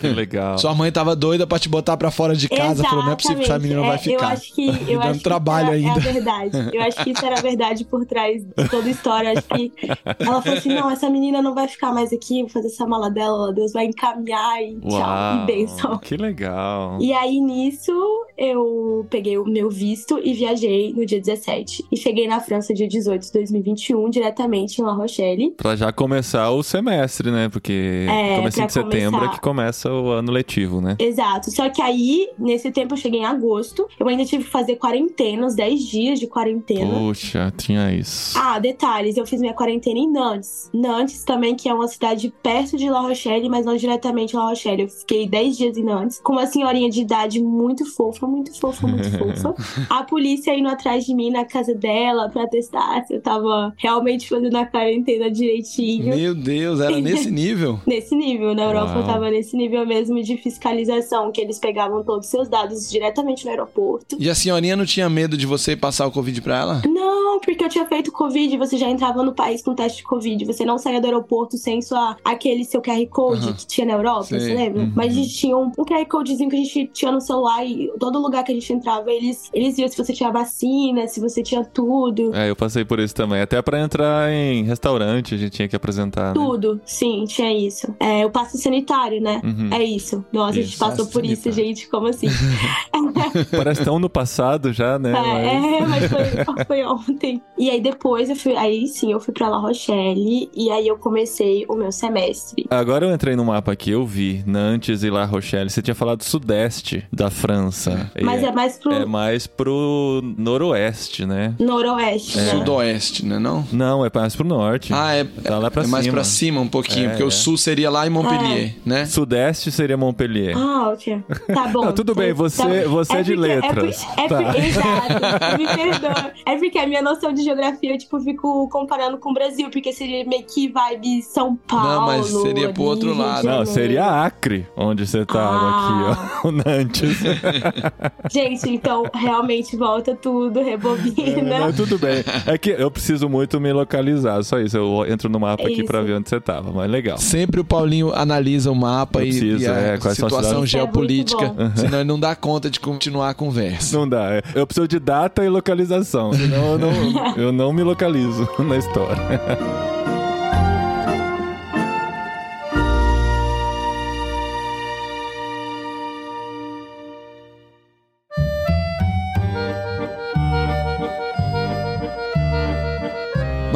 que legal. Sua mãe tava doida pra te botar pra fora de casa. Falou, não é possível que essa menina vai Exatamente. É, ficar. Eu acho que, eu dando acho que trabalho isso era, ainda. é a verdade. Eu acho que isso era a verdade por trás de toda a história. Acho que ela falou assim: não, essa menina não vai ficar mais aqui, vou fazer essa mala dela, Deus vai encaminhar e tchau, Uau, e benção. que legal. E aí, nisso, eu peguei o meu visto e viajei no dia 17. E cheguei na França dia 18 de 2021, diretamente em La Rochelle. Pra já começar o semestre, né? Porque É, pra de setembro começar. é que começa o ano letivo, né? Exato. Só que aí, nesse tempo, eu cheguei em agosto. Eu ainda tive que fazer quarentena, uns 10 dias de quarentena. Puxa, tinha isso. Ah, detalhes, eu fiz minha quarentena em Nantes. Nantes também, que é uma cidade perto de La Rochelle, mas não diretamente La Rochelle. Eu fiquei 10 dias em Nantes, com uma senhorinha de idade muito fofa, muito fofa, muito fofa. A polícia polícia indo atrás de mim na casa dela pra testar se eu tava realmente fazendo a quarentena direitinho. Meu Deus, era nesse nível? Nesse nível, na Europa Uau. eu tava nesse nível mesmo de fiscalização, que eles pegavam todos os seus dados diretamente no aeroporto. E a senhorinha não tinha medo de você passar o Covid pra ela? Não, porque eu tinha feito Covid, você já entrava no país com teste de Covid. Você não saía do aeroporto sem sua, aquele seu QR Code Aham. que tinha na Europa, Sei. você lembra? Uhum. Mas a gente tinha um, um QR Codezinho que a gente tinha no celular e todo lugar que a gente entrava, eles, eles viam se você tinha vacina, se você tinha tudo. É, eu passei por isso também. Até pra entrar em restaurante a gente tinha que apresentar. né? Tudo, sim, tinha isso. É, o passe sanitário, né? Uhum. É isso. Nossa, a gente Isso, passou por isso, sanitário. gente. Como assim? Parece tão no passado já, né? Mas- É, mas foi, foi ontem. E aí depois eu fui. Aí sim, eu fui pra La Rochelle e aí eu comecei o meu semestre. Agora eu entrei no mapa aqui, eu vi Nantes e La Rochelle. Você tinha falado sudeste da França. Mas é mais pro é mais pro noroeste, né? noroeste, né? Sudoeste, né não? Não, é mais pro norte. Ah, é, Tá lá pra é mais cima. pra cima um pouquinho, É, porque é. o sul seria lá em Montpellier, né? Sudeste seria Montpellier. Ah, ok. Tá bom. Não, tudo bem, você- você é de porque- letras. É, por- é Tá. Exato, me perdoa. É porque a minha noção de geografia, eu, tipo, fico comparando com o Brasil, porque seria meio que vibe São Paulo. Não, mas seria pro ali, outro Rio de lado. Não, seria Acre, onde você tava Ah. aqui, ó. O Nantes. Gente, então realmente volta tudo, rebobina. Não, tudo bem. É que eu preciso muito me localizar, só isso. Eu entro no mapa aqui Isso. pra ver onde você tava, mas legal. Sempre o Paulinho analisa o mapa Eu e, preciso, e a é, situação geopolítica, É senão ele não dá conta de continuar a conversa. Não dá. é. Eu preciso de data e localização, senão eu não, eu não me localizo na história.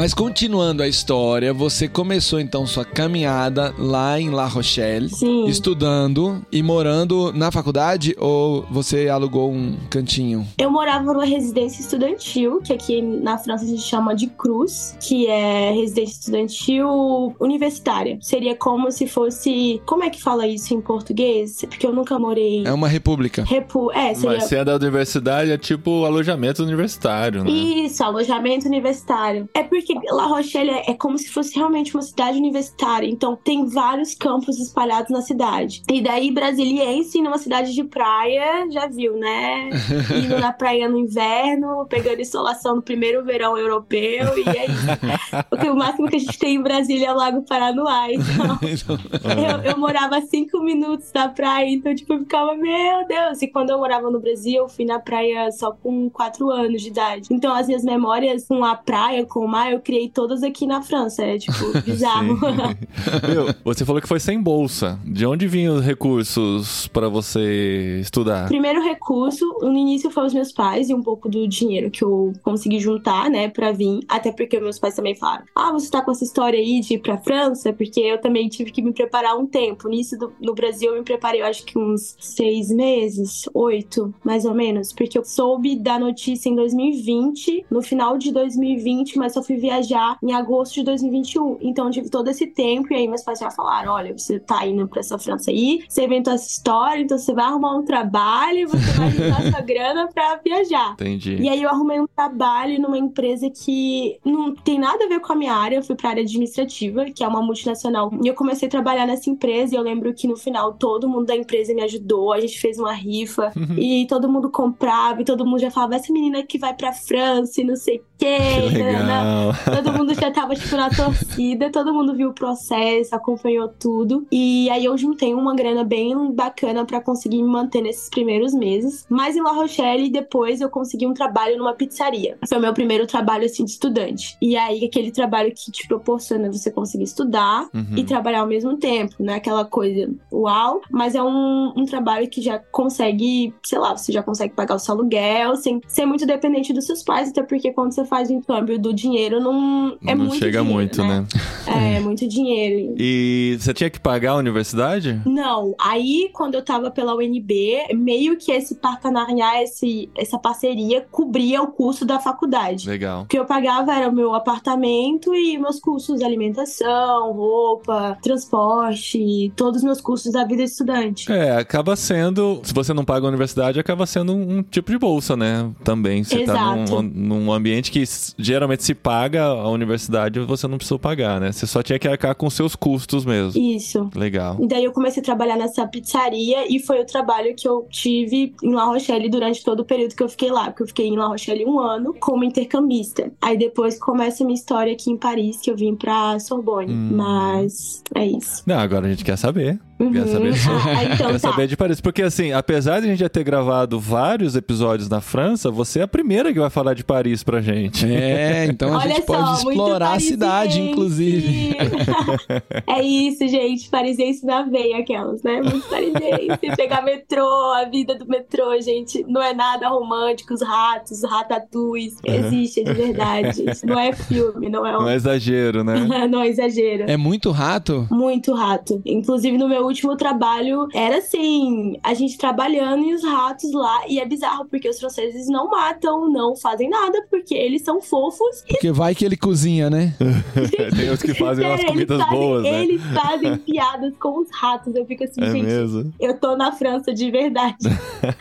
Mas continuando a história, você começou então sua caminhada lá em La Rochelle, Sim. estudando e morando na faculdade ou você alugou um cantinho? Eu morava numa residência estudantil, que aqui na França a gente chama de Cruz, que é residência estudantil universitária. Seria como se fosse. Como é que fala isso em português? Porque eu nunca morei. É uma república. Repu... É, seria. Mas se é da universidade, é tipo alojamento universitário, né? Isso, alojamento universitário. É porque La Rochelle é, é como se fosse realmente uma cidade universitária. Então, tem vários campos espalhados na cidade. E daí, brasiliense numa cidade de praia, já viu, né? Indo na praia no inverno, pegando insolação no primeiro verão europeu. E é isso. Porque o máximo que a gente tem em Brasília é o Lago Paranoá. Então, eu, eu morava cinco minutos da praia, então, tipo, eu ficava, meu Deus. E quando eu morava no Brasil, eu fui na praia só com quatro anos de idade. Então, as minhas memórias com a praia, com o mar, eu criei todas aqui na França. É, tipo, bizarro. Viu? Você falou que foi sem bolsa. De onde vinham os recursos pra você estudar? Primeiro recurso, no início foi os meus pais e um pouco do dinheiro que eu consegui juntar, né, pra vir. Até porque meus pais também falaram: Ah, você tá com essa história aí de ir pra França? Porque eu também tive que me preparar um tempo. Nisso, do- no Brasil, eu me preparei, eu acho que uns seis meses, oito, mais ou menos. Porque eu soube da notícia em 2020, no final de 2020, mas só fui viajar em agosto de 2021. Então, eu tive todo esse tempo. E aí, meus pais já falaram: Olha, você tá indo pra essa França aí, você inventou essa história, então você vai arrumar um trabalho, você vai usar sua grana pra viajar. Entendi. E aí eu arrumei um trabalho numa empresa que não tem nada a ver com a minha área, eu fui pra área administrativa, que é uma multinacional. E eu comecei a trabalhar nessa empresa e eu lembro que no final todo mundo da empresa me ajudou, a gente fez uma rifa e todo mundo comprava e todo mundo já falava essa menina que vai pra França e não sei o quê. Que legal. Todo mundo já tava, tipo, na torcida, todo mundo viu o processo, acompanhou tudo. E aí eu juntei uma grana bem bacana pra conseguir me manter nesses primeiros meses. Mas em La Rochelle, depois eu consegui um trabalho numa pizzaria. Foi o meu primeiro trabalho, assim, de estudante. E aí, aquele trabalho que te proporciona você conseguir estudar Uhum. e trabalhar ao mesmo tempo, não é aquela coisa uau, mas é um, um trabalho que já consegue, sei lá, você já consegue pagar o seu aluguel sem ser muito dependente dos seus pais, até porque quando você faz o câmbio do dinheiro, não é não muito chega dinheiro, muito, né? É, muito dinheiro. E você tinha que pagar a universidade? Não, aí quando eu tava pela UNB, meio que esse partenariat, esse, essa parceria cobria o custo da faculdade. Legal. O que eu pagava era o meu apartamento e meus custos de alimentação, roupa, transporte, todos os meus custos da vida de estudante. É, acaba sendo. Se você não paga a universidade, acaba sendo um, um tipo de bolsa, né? Também. Você tá Exato. num, num ambiente que geralmente se paga a universidade, você não precisou pagar, né? Você só tinha que arcar com seus custos mesmo. Isso. Legal. E daí eu comecei a trabalhar nessa pizzaria e foi o trabalho que eu tive em La Rochelle durante todo o período que eu fiquei lá, porque eu fiquei em La Rochelle um ano como intercambista. Aí depois começa a minha história aqui em Paris, que eu vim pra Sorbonne. Hum. Mas é isso. Não, agora a gente quer saber. Quer Uhum. saber? Ah, então Quer tá. saber de Paris. Porque, assim, apesar de a gente já ter gravado vários episódios na França, você é a primeira que vai falar de Paris pra gente. É, então a Olha gente só, pode explorar a cidade, inclusive. é isso, gente. Parisiense na veia, aquelas, né? Muito parisiense. Pegar metrô, a vida do metrô, gente. Não é nada romântico. Os ratos, os ratatuis. Existe de verdade, gente. Não é filme, não é um. Não é exagero, né? não é exagero. É muito rato? Muito rato. Inclusive, no meu último trabalho, era assim: a gente trabalhando e os ratos lá. E é bizarro, porque os franceses não matam, não fazem nada, porque eles são fofos Porque vai que ele cozinha, né? Tem os que fazem umas Sério, comidas eles fazem, boas, né? Eles fazem piadas com os ratos. Eu fico assim, É gente, mesmo. eu tô na França de verdade.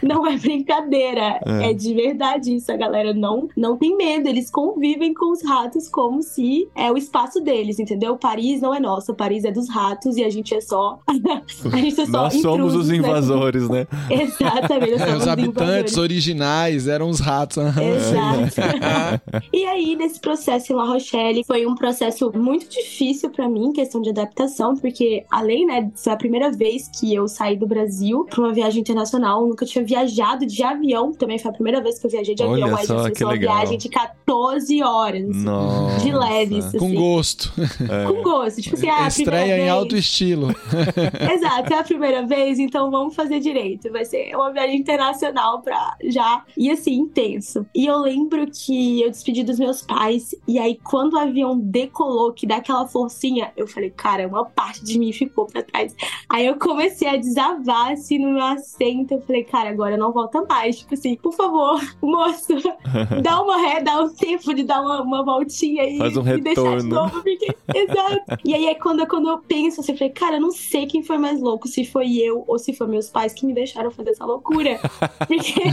não é brincadeira. É. É. de verdade isso. A galera não, não tem medo. Eles convivem com os ratos como se é o espaço deles, entendeu? Paris não é nosso. Paris é dos ratos e a gente é só. a gente é só Nós somos os intrusos, né? invasores, né? Exatamente. nós É, somos os habitantes invasores. originais eram os ratos. Exato. e aí, nesse processo em La Rochelle, foi um processo muito difícil pra mim, questão de adaptação, porque além, né, foi a primeira vez que eu saí do Brasil pra uma viagem internacional, eu nunca tinha viajado de avião, também foi a primeira vez que eu viajei de Olha avião, mas só, assim, que foi uma legal. viagem de 14 horas. assim, Nossa. De leves, Com assim. gosto. É. Com gosto, tipo assim, ah, Estreia em vez. alto estilo. Exato, é a primeira vez, então vamos fazer direito. Vai ser uma viagem internacional pra já. E assim, intenso. E eu lembro que eu despedi dos meus pais, e aí quando o avião decolou, que dá aquela forcinha, eu falei, cara, uma parte de mim ficou pra trás. Aí eu comecei a desavar assim no meu assento. Eu falei, cara, agora não volta mais. Tipo assim, por favor, moço, dá uma ré, dá um tempo de dar uma, uma voltinha aí. Faz um e deixar de retorno. novo, porque. Exato. E aí é quando, quando eu penso assim, eu falei, cara, eu não sei quem foi mais louco, se foi eu ou se foi meus pais que me deixaram fazer essa loucura. Porque,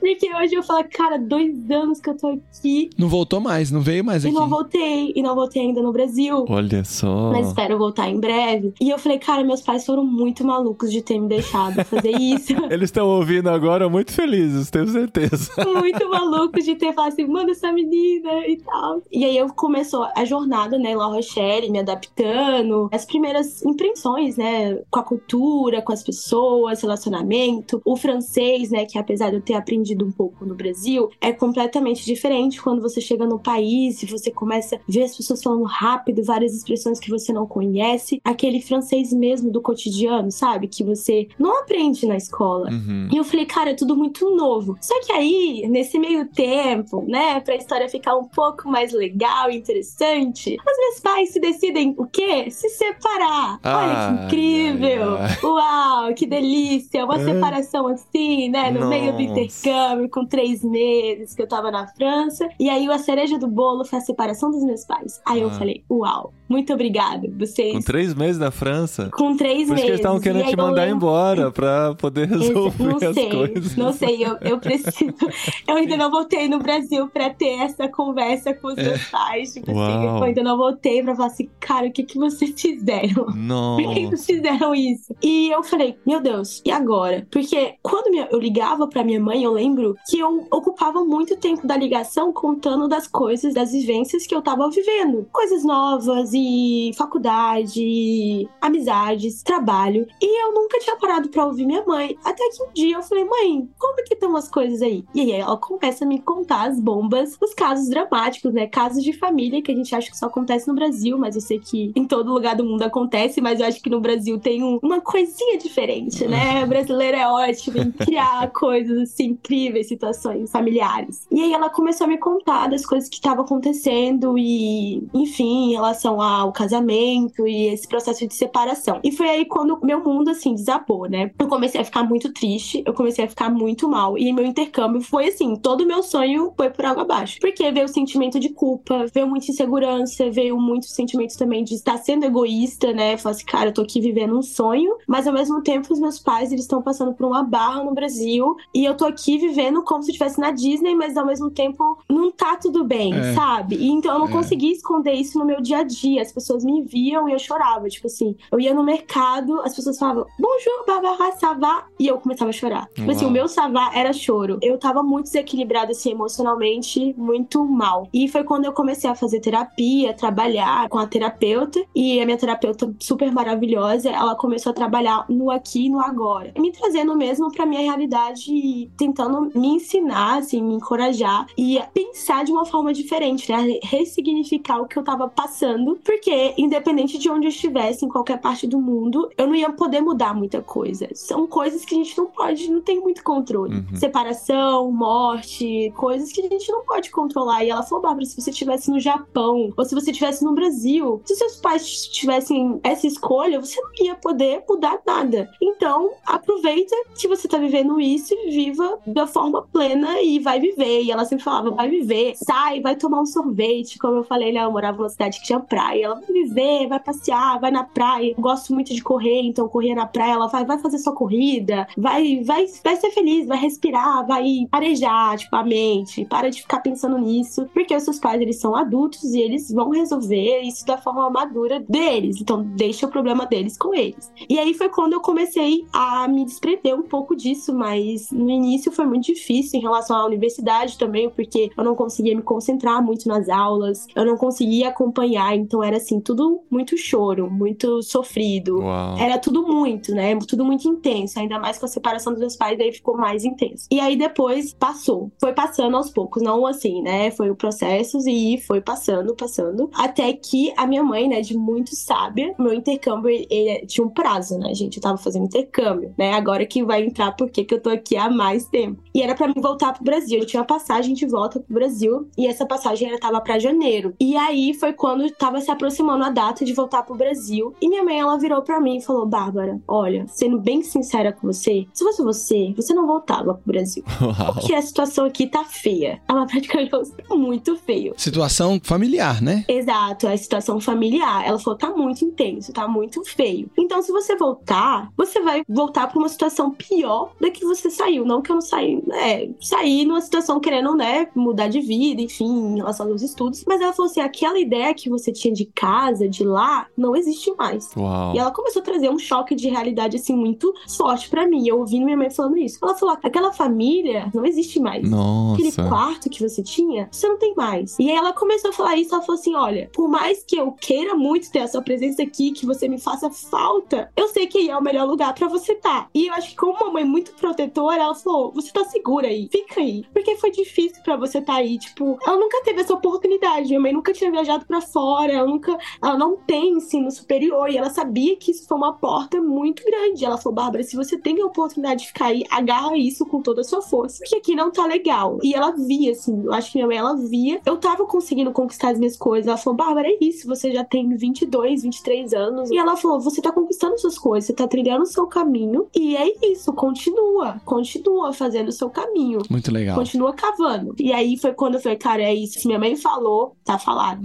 porque hoje eu falo, cara, dois anos que eu tô aqui Não voltou mais, não veio mais e aqui. não voltei. E não voltei ainda no Brasil. Olha só. Mas espero voltar em breve. E eu falei, cara, meus pais foram muito malucos de ter me deixado fazer isso. Eles estão ouvindo agora muito felizes, tenho certeza. muito malucos de ter falado assim, manda essa menina e tal. E aí eu começou a jornada, né, em La Rochelle, me adaptando, as primeiras impressões, né, com a cultura, com as pessoas, relacionamento, o francês, né, que apesar de eu ter aprendido um pouco no Brasil, é completamente diferente quando você chega no país e você começa a ver as pessoas falando rápido, várias expressões que você não conhece, aquele francês mesmo do cotidiano, sabe, que você não aprende na escola. Uhum. E eu falei, cara, é tudo muito novo. Só que aí, nesse meio tempo, né, pra história ficar um pouco mais legal e interessante, os meus pais se decidem o quê? Se separar. Olha Ai, que incrível! Ai, Uau, que delícia! Uma É. separação assim, né, no meio do Nossa. intercâmbio, com três meses que eu tava na França. E aí, a cereja do bolo foi a separação dos meus pais. Aí eu Ah. falei, uau, muito obrigada. Vocês. Com três meses na França. Com três Por isso meses. que eles estavam querendo te mandar embora pra poder resolver não as sei, coisas. não sei, eu, eu preciso. Eu ainda não voltei no Brasil pra ter essa conversa com os meus pais. Tipo assim, É. Eu ainda não voltei pra falar assim, cara, o que, que vocês fizeram? Por que Nossa. vocês fizeram isso? E eu falei, meu Deus, e agora? Porque quando eu ligava pra minha mãe, eu lembro que eu ocupava muito tempo da ligação contando das coisas, das vivências que eu tava vivendo. Coisas novas e faculdade, amizades, trabalho. E eu nunca tinha parado pra ouvir minha mãe. Até que um dia eu falei, mãe, como que estão as coisas aí? E aí ela começa a me contar as bombas, os casos dramáticos, né? Casos de família que a gente acha que só acontece no Brasil, mas eu sei que em todo lugar do mundo acontece, mas eu acho que no Brasil Brasil tem um- uma coisinha diferente, né? O brasileiro é ótimo em criar coisas assim incríveis, situações familiares. E aí ela começou a me contar das coisas que estavam acontecendo e, enfim, em relação ao casamento e esse processo de separação. E foi aí quando meu mundo assim desabou, né? Eu comecei a ficar muito triste, eu comecei a ficar muito mal e meu intercâmbio foi assim, todo o meu sonho foi por água abaixo. Porque veio o sentimento de culpa, veio muita insegurança, veio muito sentimento também de estar sendo egoísta, né? Falar assim, cara, eu tô aqui vivendo um sonho, mas ao mesmo tempo os meus pais, eles estão passando por uma barra no Brasil e eu tô aqui vivendo como se eu estivesse na Disney, mas ao mesmo tempo não tá tudo bem, É. sabe? E então eu não É. conseguia esconder isso no meu dia a dia. As pessoas me viam e eu chorava. Tipo assim, eu ia no mercado, as pessoas falavam, bonjour, babá, savá, e eu começava a chorar. Tipo assim, Uau. o meu savá era choro. Eu tava muito desequilibrada, assim, emocionalmente, muito mal. E foi quando eu comecei a fazer terapia, trabalhar com a terapeuta, e a minha terapeuta super maravilhosa, ela começou a trabalhar no aqui e no agora. Me trazendo mesmo pra minha realidade e tentando me ensinar, assim, me encorajar e pensar de uma forma diferente, né? Ressignificar o que eu tava passando, porque independente de onde eu estivesse, em qualquer parte do mundo, eu não ia poder mudar muita coisa. São coisas que a gente não pode, não tem muito controle. Uhum. Separação, morte, coisas que a gente não pode controlar. E ela falou, Bárbara, se você estivesse no Japão, ou se você estivesse no Brasil, se seus pais tivessem essa escolha, você não ia poder mudar nada. Então, aproveita que você tá vivendo isso e viva da forma plena e vai viver. E ela sempre falava, vai viver, sai, vai tomar um sorvete. Como eu falei, né, ela morava numa cidade que tinha praia. Ela vai viver, vai passear, vai na praia. Eu gosto muito de correr, então correr na praia, ela vai, vai fazer sua corrida, vai, vai, vai ser feliz, vai respirar, vai arejar, tipo, a mente. Para de ficar pensando nisso, porque os seus pais, eles são adultos e eles vão resolver isso da forma madura deles. Então, deixa o problema deles com eles. E aí foi quando eu comecei a me desprender um pouco disso, mas no início foi muito difícil em relação à universidade também, porque eu não conseguia me concentrar muito nas aulas, eu não conseguia acompanhar, então era assim, tudo muito choro, muito sofrido. Uau. Era tudo muito, né? Tudo muito intenso. Ainda mais com a separação dos meus pais, daí ficou mais intenso. E aí depois passou. Foi passando aos poucos, não assim, né? Foi o processo e foi passando, passando. Até que a minha mãe, né, de muito sábia, meu intercâmbio, ele, ele tinha um prazo, né, gente? Eu tava fazendo intercâmbio, né? Agora que vai entrar porque que eu tô aqui há mais tempo. E era pra mim voltar pro Brasil. Eu tinha uma passagem de volta pro Brasil e essa passagem era tava pra janeiro. E aí foi quando tava se aproximando a data de voltar pro Brasil. E minha mãe, ela virou pra mim e falou: Bárbara, olha, sendo bem sincera com você, se fosse você, você não voltava pro Brasil. Uau. Porque a situação aqui tá feia. Ela praticamente falou: tá muito feio. Situação familiar, né? Exato, a situação familiar. Ela falou: tá muito intenso, tá muito feio. Então, se você voltar, você vai voltar pra uma situação pior da que você saiu. Não que eu não saí, é, saí numa situação querendo, né, mudar de vida, enfim, em relação aos estudos. Mas ela falou assim: aquela ideia que você tinha de casa, de lá, não existe mais. Uau. E ela começou a trazer um choque de realidade, assim, muito forte pra mim. Eu ouvindo minha mãe falando isso. Ela falou: aquela família não existe mais. Aquele Nossa. quarto que você tinha, você não tem mais. E aí ela começou a falar isso, ela falou assim: olha, por mais que eu queira muito ter a sua presença aqui, que você me faça falta, eu sei que aí é o melhor lugar pra você estar. E eu acho que como uma mãe muito protetora, ela falou: você tá segura aí, fica aí. Porque foi difícil pra você estar aí. Tipo, ela nunca teve essa oportunidade. Minha mãe nunca tinha viajado pra fora, ela não tem ensino superior. E ela sabia que isso foi uma porta muito grande. Ela falou: Bárbara, se você tem a oportunidade de ficar aí, agarra isso com toda a sua força. Porque aqui não tá legal. E ela via, assim, eu acho que minha mãe, ela via. Eu tava conseguindo conquistar as minhas coisas. Ela falou: Bárbara, é isso. Você já tem 22, 23 anos. E ela falou: você tá conquistando suas coisas, você tá trilhando o seu caminho. E é isso, continua. Continua fazendo o seu caminho. Muito legal. Continua cavando. E aí foi quando eu falei, cara, é isso. Se minha mãe falou, tá falado.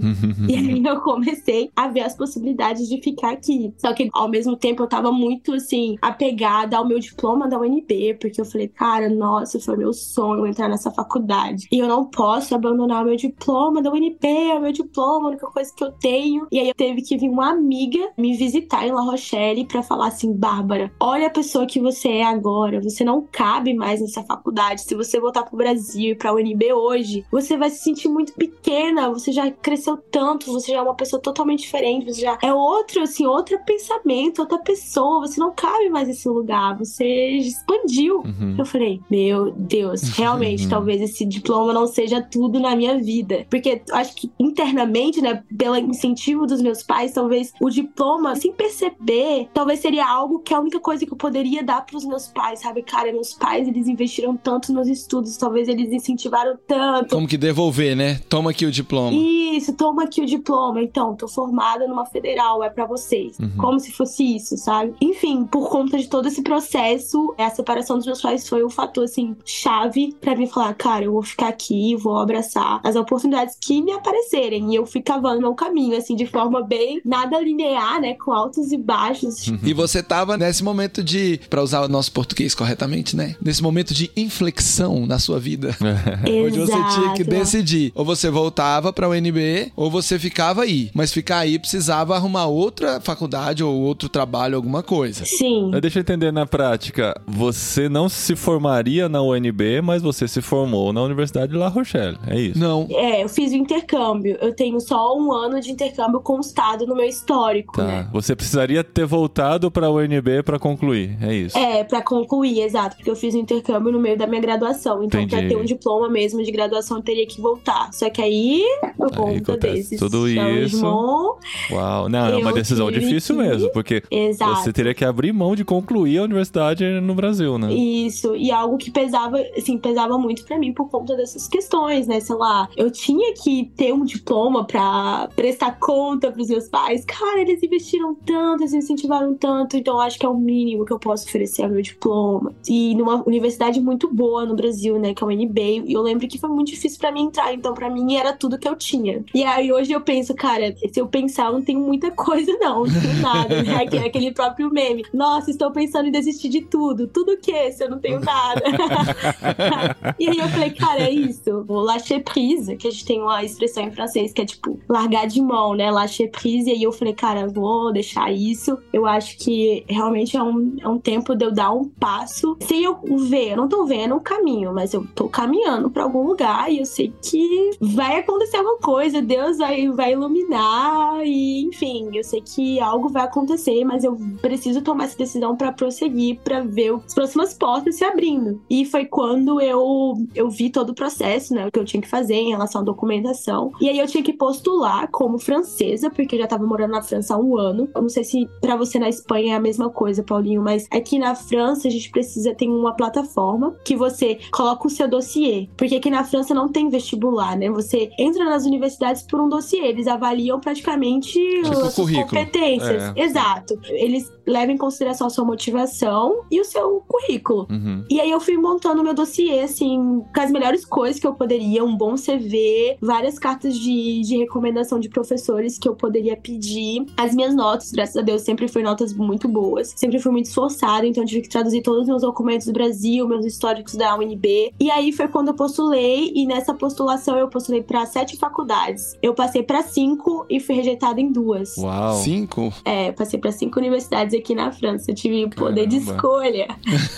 E aí eu comecei a ver as possibilidades de ficar aqui. Só que ao mesmo tempo eu tava muito assim, apegada ao meu diploma da UNB, porque eu falei, cara, nossa, foi meu sonho entrar nessa faculdade. E eu não posso abandonar o meu diploma da UNB, é o meu diploma, a única coisa que eu tenho. E aí teve que vir uma amiga me visitar em La Rochelle pra falar assim, Bárbara, olha a pessoa que você é agora, você não cabe mais nessa faculdade. Se você voltar pro Brasil e pra UNB hoje, você vai se sentir muito pequena, você já cresceu tanto, você já é uma pessoa totalmente diferente, você já é outro, assim, outro pensamento, outra pessoa, você não cabe mais nesse lugar, você expandiu. Uhum. Eu falei, meu Deus, realmente, Uhum. talvez esse diploma não seja tudo na minha vida. Porque acho que internamente, né, pelo incentivo dos meus pais, talvez o diploma, sem conceber, talvez seria algo que a única coisa que eu poderia dar pros meus pais, sabe? Cara, meus pais, eles investiram tanto nos estudos, talvez eles incentivaram tanto. Como que devolver, né? Toma aqui o diploma. Isso, toma aqui o diploma. Então, tô formada numa federal, é pra vocês. Uhum. Como se fosse isso, sabe? Enfim, por conta de todo esse processo, a separação dos meus pais foi o fator, assim, chave pra mim falar, cara, eu vou ficar aqui, vou abraçar as oportunidades que me aparecerem. E eu fui cavando meu caminho, assim, de forma bem nada linear, né? Com altos e baixos. E você tava nesse momento de, pra usar o nosso português corretamente, né? Nesse momento de inflexão na sua vida. Onde você tinha que decidir. Ou você voltava pra UNB, ou você ficava aí. Mas ficar aí precisava arrumar outra faculdade ou outro trabalho, alguma coisa. Sim. Mas Deixa eu entender na prática. Você não se formaria na UNB, mas você se formou na Universidade de La Rochelle. É isso. Não. É, eu fiz o intercâmbio. Eu tenho só um ano de intercâmbio constado no meu histórico, Tá. né? Você precisaria ter voltado pra UNB pra concluir. É isso. É, pra concluir, exato, porque eu fiz o intercâmbio no meio da minha graduação. Então, pra Entendi. ter um diploma mesmo de graduação, eu teria que voltar. Só que aí, por conta acontece desses tudo isso. Changements, Uau. Não, é uma decisão difícil que- mesmo, porque Exato. você teria que abrir mão de concluir a universidade no Brasil, né? Isso, e algo que pesava, assim, pesava muito pra mim por conta dessas questões, né? Sei lá, eu tinha que ter um diploma pra prestar conta pros meus pais. Cara, eles investiram tanto, eles incentivaram tanto, então eu acho que é o mínimo que eu posso oferecer é o meu diploma. E numa universidade muito boa no Brasil, né? Que é o UNB, e eu lembro que foi muito difícil pra mim entrar, então pra mim era tudo que eu tinha. E aí hoje eu penso, cara, se eu pensar, eu não tenho muita coisa, não, não tenho nada, né? Que aquele próprio meme. Nossa, estou pensando em desistir de tudo. Tudo o quê? Se eu não tenho nada. e aí eu falei, cara, é isso. Vou lâcher prise, que a gente tem uma expressão em francês que é tipo largar de mão, né? Lâcher prise. E aí eu falei, cara, vou deixar isso. Eu acho que realmente é um, é um tempo de eu dar um passo sem eu ver. Eu não tô vendo o caminho, mas eu tô caminhando pra algum lugar e eu sei que vai acontecer alguma coisa. Deus vai, vai iluminar e, enfim, eu sei que algo vai acontecer, mas eu preciso tomar essa decisão pra prosseguir, pra ver as próximas portas se abrindo. E foi quando eu, eu vi todo o processo, né, o que eu tinha que fazer em relação à documentação. E aí eu tinha que postular como francesa, porque eu já tava morando na França há um ano. Eu não sei se pra você na Espanha é a mesma coisa, Paulinho, mas aqui na França a gente precisa ter uma plataforma que você coloca o seu dossiê. Porque aqui na França não tem vestibular, né? Você entra nas universidades por um dossiê. Eles avaliam praticamente Tipo as suas currículo. competências. É. Exato. Eles levam em consideração a sua motivação e o seu currículo. Uhum. E aí eu fui montando meu dossiê, assim, com as melhores coisas que eu poderia, um bom CV, várias cartas de, de recomendação de professores que eu poderia pedir. As minhas notas, graças a Deus, sempre foram notas muito boas. Sempre fui muito esforçada, então eu tive que traduzir todos os meus documentos do Brasil, meus históricos da UNB. E aí foi quando eu postulei, e nessa postulação eu postulei para sete faculdades. Eu passei para cinco e fui rejeitada em duas. Uau. Cinco? É, passei para cinco universidades aqui na França. Eu tive o poder de escolha.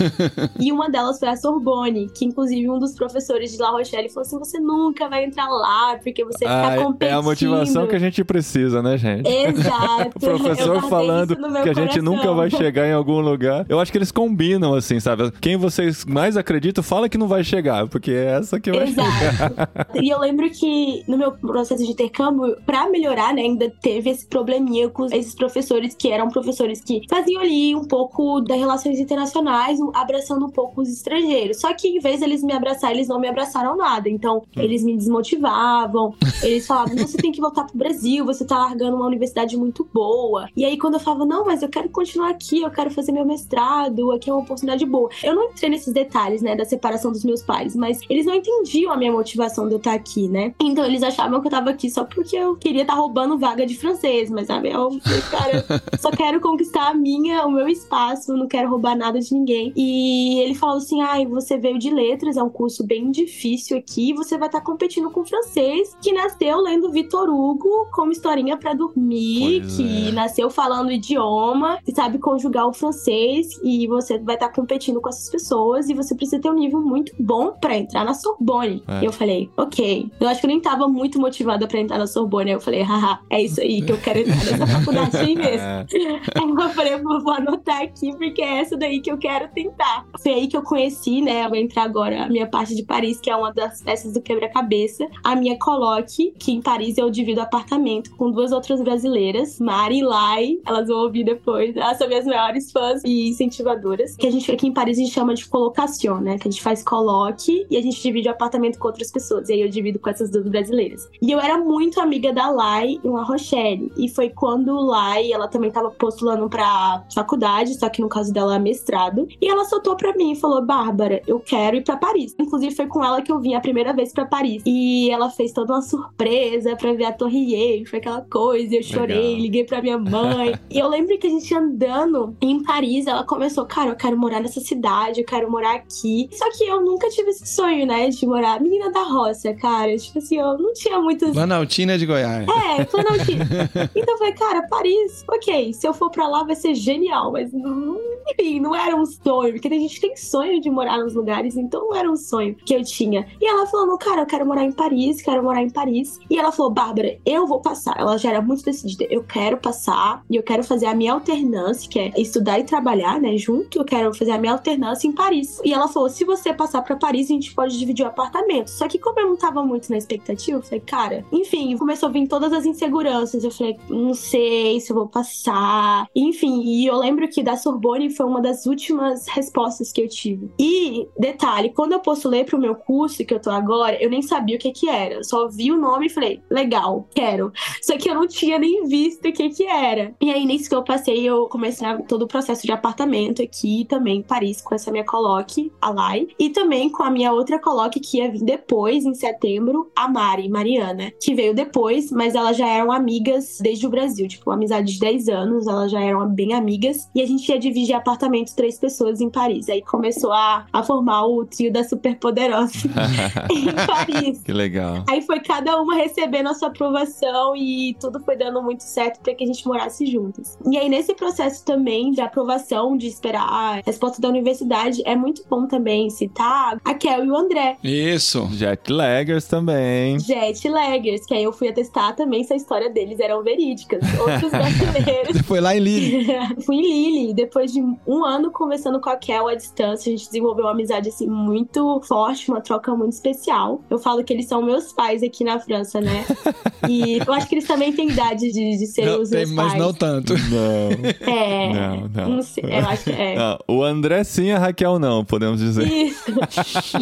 e uma delas foi a Sorbonne, que inclusive um dos professores de La Rochelle falou assim: você nunca vai entrar lá, porque você Ah, tá é- competindo. é a motivação que a gente precisa, né, gente? Exato. O professor falando que a gente nunca vai chegar em algum lugar. Eu acho que eles combinam, assim, sabe? Quem vocês mais acreditam, fala que não vai chegar, porque é essa que vai chegar. Exato. e eu lembro que no meu processo de intercâmbio, pra melhorar, né, ainda teve esse probleminha com esses professores que eram professores que faziam ali um pouco das relações internacionais, abraçando um pouco os estrangeiros. Só que em vez deles me abraçar, eles não me abraçaram nada. Então, eles me desmotivavam. Eles falavam: você tem que voltar pro Brasil, você tá largando uma universidade muito boa. E aí, quando eu falava, não, mas eu quero continuar aqui, eu quero fazer meu mestrado, aqui é uma oportunidade boa. Eu não entrei nesses detalhes, né, da separação dos meus pais, mas eles não entendiam a minha motivação de eu estar aqui, né? Então eles achavam que eu tava aqui só porque eu queria estar roubando vaga de francês, mas sabe, eu, cara, só quero conquistar a minha, o meu espaço, não quero roubar nada de ninguém. E ele falou assim: ai, você veio de letras, é um curso bem difícil aqui, você vai estar competindo com francês, que nasceu lendo Vitor Hugo como historinha pra dormir, Pois que é. nasceu falando idioma, que sabe conjugar o francês, e você vai estar competindo com essas pessoas, e você precisa ter um nível muito bom pra entrar na Sorbonne. É. E eu falei, ok. Eu acho que eu nem tava muito motivada pra entrar na Sorbonne. Eu falei, haha, é isso aí que eu quero entrar nessa faculdade aí mesmo. É. Aí eu falei, eu vou anotar aqui, porque é essa daí que eu quero tentar. Foi aí que eu conheci, né? Eu vou entrar agora a minha parte de Paris, que é uma das peças do quebra-cabeça. A minha coloque, que em Paris eu divido apartamento com duas outras brasileiras, Mari e Lai. Elas vão ouvir depois. Elas são minhas maiores fãs e incentivadoras. Que a gente aqui em Paris a gente chama de colocação, né? Que a gente faz coloque e a gente divide o apartamento com outras pessoas. E aí eu divido com essas duas brasileiras. E eu era muito amiga da Lai em La Rochelle. E foi quando Lai, ela também tava postulando pra faculdade, só que no caso dela é mestrado. E ela soltou pra mim e falou: Bárbara, eu quero ir pra Paris. Inclusive foi com ela que eu vim a primeira vez pra Paris. E ela fez toda uma surpresa pra ver a Torre Eiffel, foi aquela coisa. Eu chorei, Legal. liguei pra minha mãe. e eu lembro que a gente andando em Paris, ela começou: Cara, eu quero morar nessa cidade, eu quero morar aqui. Só que eu nunca tive esse sonho, né, de morar. Menina da roça, cara. Tipo assim, eu não tinha muitos Planaltina de Goiás. é, Planaltina. então eu falei, cara, Paris, ok, se eu for pra lá vai ser genial, mas não, enfim, não era um sonho, porque a gente tem sonho de morar nos lugares, então não era um sonho que eu tinha. E ela falou, cara, eu quero morar em Paris, quero morar em Paris. E ela falou, Bárbara, eu vou passar. Ela já era muito decidida, eu quero passar e eu quero fazer a minha alternância, que é estudar e trabalhar, né, junto, eu quero fazer a minha alternância em Paris. E ela falou, se você passar pra Paris, a gente pode dividir o apartamento. Só que como eu não tava muito na expectativa, eu falei, cara, enfim, começou a vir todas as inseguranças. Eu falei, não sei se eu vou passar. Enfim, e eu lembro que da Sorbonne foi uma das últimas respostas que eu tive. E, detalhe, quando eu postulei pro meu curso, que eu tô agora, eu nem sabia o que que era. Eu só vi o nome e falei, legal, quero. Só que eu não tinha nem visto o que que era. E aí, nisso que eu passei, eu comecei todo o processo de apartamento aqui também em Paris, com essa minha coloque, a Lai. E também com a minha outra coloque que ia vir depois, em setembro, a Mari, Mariana, que veio depois, mas elas já eram amigas desde o Brasil, tipo, amizade de 10 anos, elas já eram bem amigas. E a gente ia dividir apartamento três pessoas em Paris. Aí começou a, a formar o trio da Superpoderosa em Paris. que legal. Aí foi cada uma recebendo a sua aprovação e tudo foi dando muito certo para que a gente morasse juntas. E aí, nesse processo também de aprovação, de esperar a resposta da universidade, é muito bom também citar a Kel e o André. Isso. Jet laggers também. Jet Laggers, que aí eu fui atestar também se a história deles eram verídicas. Outros brasileiros. Você foi lá em Lille. Fui em Lille, depois de um ano conversando com a Kel à distância, a gente desenvolveu uma amizade assim muito forte, uma troca muito especial. Eu falo que eles são meus pais aqui na França, né? E eu acho que eles também têm idade de, de ser Não, os tem, meus mas pais. não tanto. Não. É. Não, não. sei, eu acho que é. Não, o André sim, a Raquel não, podemos dizer. Isso.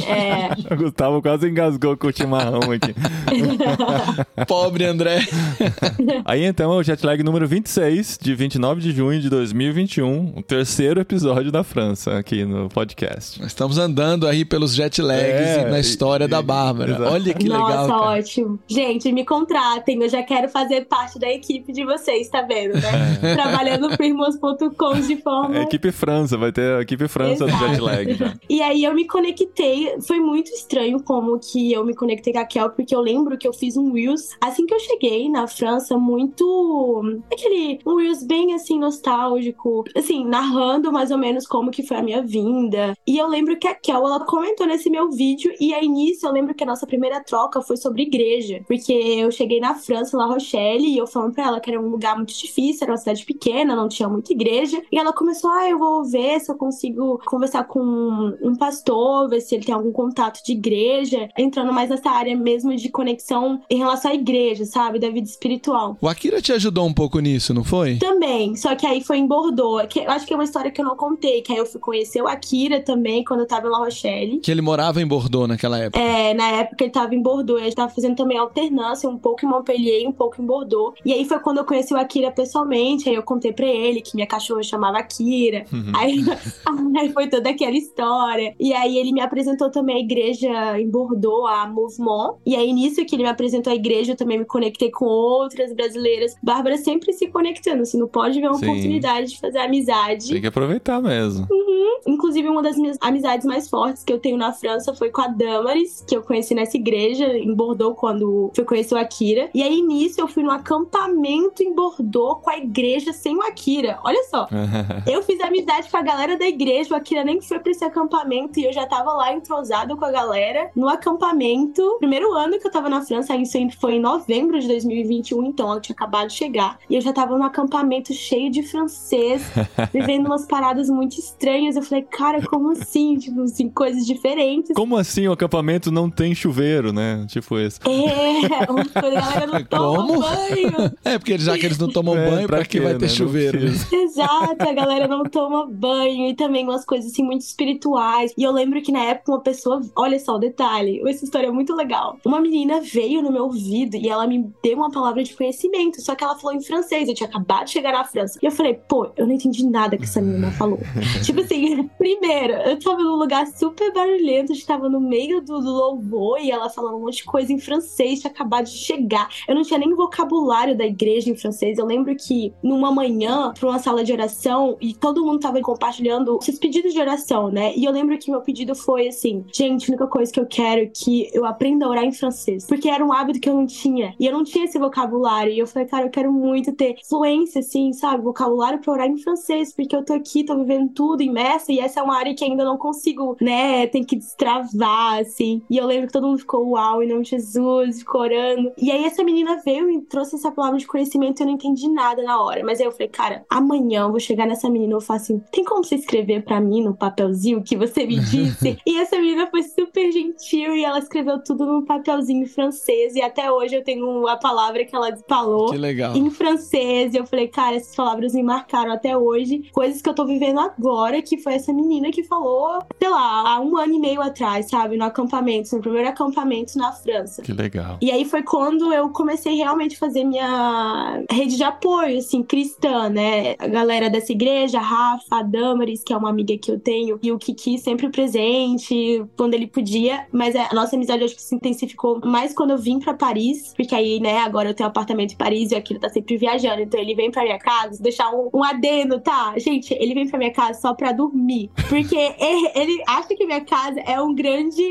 É. O Gustavo quase engasgou com o chimarrão aqui. Pobre André. Aí então é o jet lag número 26, de 29 de junho de 2021, o terceiro episódio da França aqui no podcast. Nós estamos andando aí pelos jet lags É, e na história e- da Bárbara. exato. Olha que Nossa, legal. cara. ótimo. Gente, me contratem. Eu já quero fazer parte da equipe de vocês, tá vendo, né? Trabalhando pro irmãos.com de forma É equipe França, vai ter a equipe França do Exato. jet lag já. E aí eu me conectei, foi muito estranho como que eu me conectei com a Kel, porque eu lembro que eu fiz um Reels assim que eu cheguei na França, muito aquele um Reels bem assim nostálgico, assim, narrando mais ou menos como que foi a minha vinda. E eu lembro que a Kel, ela comentou nesse meu vídeo e aí nisso eu lembro que a nossa primeira troca foi sobre igreja, porque eu cheguei na França, La Rochelle, e eu falando pra ela que era um lugar muito difícil, era uma cidade pequena, não tinha muita igreja, e ela começou, ah, eu vou ver se eu consigo conversar com um pastor, ver se ele tem algum contato de igreja, entrando mais nessa área mesmo de conexão em relação à igreja, sabe, da vida espiritual. O Akira te ajudou um pouco nisso, não foi? Também, só que aí foi em Bordeaux, que eu acho que é uma história que eu não contei, que aí eu fui conhecer o Akira também, quando eu tava em La Rochelle. Que ele morava em Bordeaux naquela época. É, na época ele tava em Bordeaux, ele tava fazendo também alternância, um pouco em Montpellier, um pouco em Bordeaux. E aí foi quando eu conheci o Akira pessoalmente, aí eu contei pra ele que minha cachorra chamava Akira. Uhum. Aí, aí foi toda aquela história. E aí ele me apresentou também a igreja em Bordeaux, a Mouvement. E aí nisso que ele me apresentou a igreja, eu também me conectei com outras brasileiras. Bárbara sempre se conectando, assim, não pode ver uma Sim. Oportunidade de fazer amizade. Tem que aproveitar mesmo. Inclusive, uma das minhas amizades mais fortes que eu tenho na França foi com a Damaris, que eu conheci nessa igreja em Bordeaux quando fui conhecer o Akira. E aí, nisso, eu fui num acampamento em Bordeaux com a igreja sem o Akira. Olha só. eu fiz amizade com a galera da igreja, o Akira nem foi pra esse acampamento e eu já tava lá entrosado com a galera no acampamento. Primeiro ano que eu tava na França, isso foi em novembro de 2021, então eu tinha acabado de chegar. E eu já tava no acampamento cheio de francês, vivendo umas paradas muito estranhas. Eu falei, cara, como assim? Tipo, assim, coisas diferentes. Como assim o acampamento não tem chuveiro, né? Tipo esse. É, uma coisa, a galera não toma banho. É, porque já que eles não tomam É, banho, pra pra que vai né? ter chuveiro? né? Exato, a galera não toma banho e também umas coisas assim muito espirituais. E eu lembro que na época uma pessoa, olha só o detalhe, essa história é muito legal. Uma menina veio no meu ouvido e ela me deu uma palavra de conhecimento, só que ela falou em francês. Eu tinha acabado de chegar na França. E eu falei, pô, eu não entendi nada que essa menina falou. tipo assim, primeiro, eu tava num lugar super barulhento, a gente tava no meio do, do louvor e ela falando um monte de coisa em francês, tinha acabado de chegar. Eu não tinha nem vocabulário da igreja em francês. Eu lembro que numa manhã, pra uma sala de oração, e todo mundo tava compartilhando seus pedidos de oração, né? E eu lembro que meu pedido foi assim: gente, a única coisa que eu quero é que eu aprenda a orar em francês. Porque era um hábito que eu não tinha. E eu não tinha esse vocabulário. E eu falei, cara, eu quero muito ter fluência, assim, sabe? Vocabulário pra orar em francês. Porque eu tô aqui, tô vivendo tudo imersa. E essa é uma área que ainda não consigo, né? Tem que destravar, assim. E eu lembro que todo mundo ficou, uau, em nome de Jesus, ficou orando. E aí essa menina veio e trouxe essa palavra de conhecimento e eu não entendi nada na hora. Mas aí eu falei, cara, amanhã eu vou chegar nessa menina e eu vou falar assim: tem como você escrever pra mim no papelzinho que você me disse? e essa menina foi super gentil e ela escreveu tudo num papelzinho em francês. E até hoje eu tenho a palavra que ela falou Que legal. em francês. E eu falei, cara, essas palavras me marcaram até hoje. Coisas que eu tô vivendo agora, que foi essa menina que falou, sei lá, há um ano e meio atrás, sabe? No acampamento, no primeiro acampamento na França. Que legal. E aí foi quando eu comecei realmente a fazer minha rede de apoio, assim, cristã, né? A galera dessa igreja, a Rafa, a Damaris, que é uma amiga que eu tenho, e o Kiki sempre presente, quando ele podia. Mas a nossa amizade acho que se intensificou mais quando eu vim pra Paris, porque aí, né, agora eu tenho um apartamento em Paris e aquilo tá sempre viajando. Então ele vem pra minha casa, vou um, um adendo, tá? Gente, ele vem pra minha casa só pra dormir. Porque ele, ele acha que minha casa é um grande.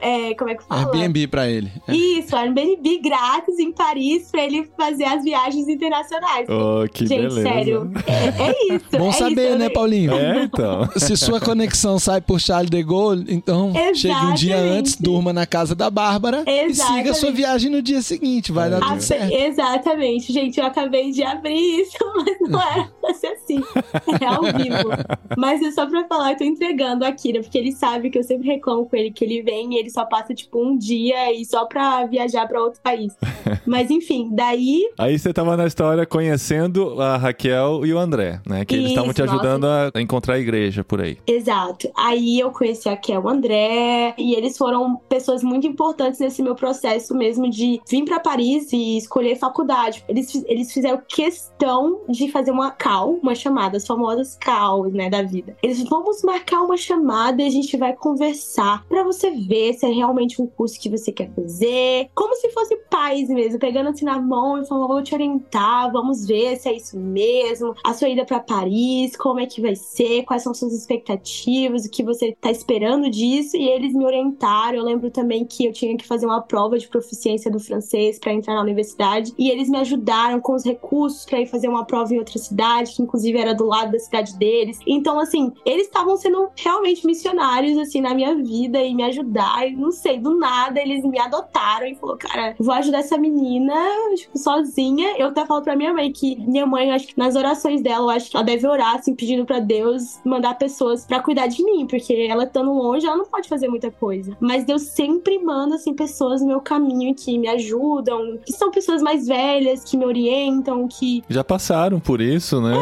é, como é que fala? Airbnb pra ele. É. Isso, Airbnb grátis em Paris pra ele fazer as viagens internacionais. Oh, que Gente, beleza. sério, é, é isso. Bom é saber, isso, né, eu- Paulinho? É, então. Se sua conexão sai por Charles de Gaulle, então chegue um dia Exatamente. antes, durma na casa da Bárbara e siga a sua Exatamente. viagem no dia seguinte. Vai dar É. tudo certo. Exatamente, gente, eu acabei de abrir isso, mas não era pra ser assim. É ao vivo. Mas é só pra falar, eu tô entregando a Kira, porque ele sabe que eu sempre reclamo com ele que ele vem e ele só passa, tipo, um dia e só pra viajar pra outro país. Mas enfim, daí Aí você tava na história conhecendo a Raquel e o André, né? Que eles estavam te ajudando a encontrar a igreja por aí. Exato. Aí eu conheci a Kel André e eles foram pessoas muito importantes nesse meu processo mesmo de vir pra Paris e escolher faculdade. Eles, eles fizeram questão de fazer uma call, uma chamada, as famosas calls, né, da vida. Eles vamos marcar uma chamada e a gente vai conversar pra você ver se é realmente um curso que você quer fazer. Como se fosse pais mesmo, pegando assim na mão e falando, vou te orientar, vamos ver se é isso mesmo. A sua ida pra Paris, como é que vai ser, quais são suas expectativas, o que você tá esperando disso. E eles me orientaram. Eu lembro também que eu tinha que fazer uma prova de proficiência do francês pra entrar na universidade. E eles me ajudaram com os recursos pra ir fazer uma prova em outra cidade, que inclusive era do lado da cidade deles. Então, assim, eles estavam sendo realmente missionários, assim, na minha vida e me ajudar. E não sei, do nada eles me adotaram e falou, cara, vou ajudar essa menina, tipo, sozinha. Eu até falo pra minha mãe que minha mãe, acho que nas orações dela, eu acho que ela deve orar, assim, pedindo pra Deus mandar pessoas pra cuidar de mim, porque ela estando longe, ela não pode fazer muita coisa. Mas Deus sempre manda, assim, pessoas no meu caminho que me ajudam, que são pessoas mais velhas, que me orientam, que Já passaram por isso, né?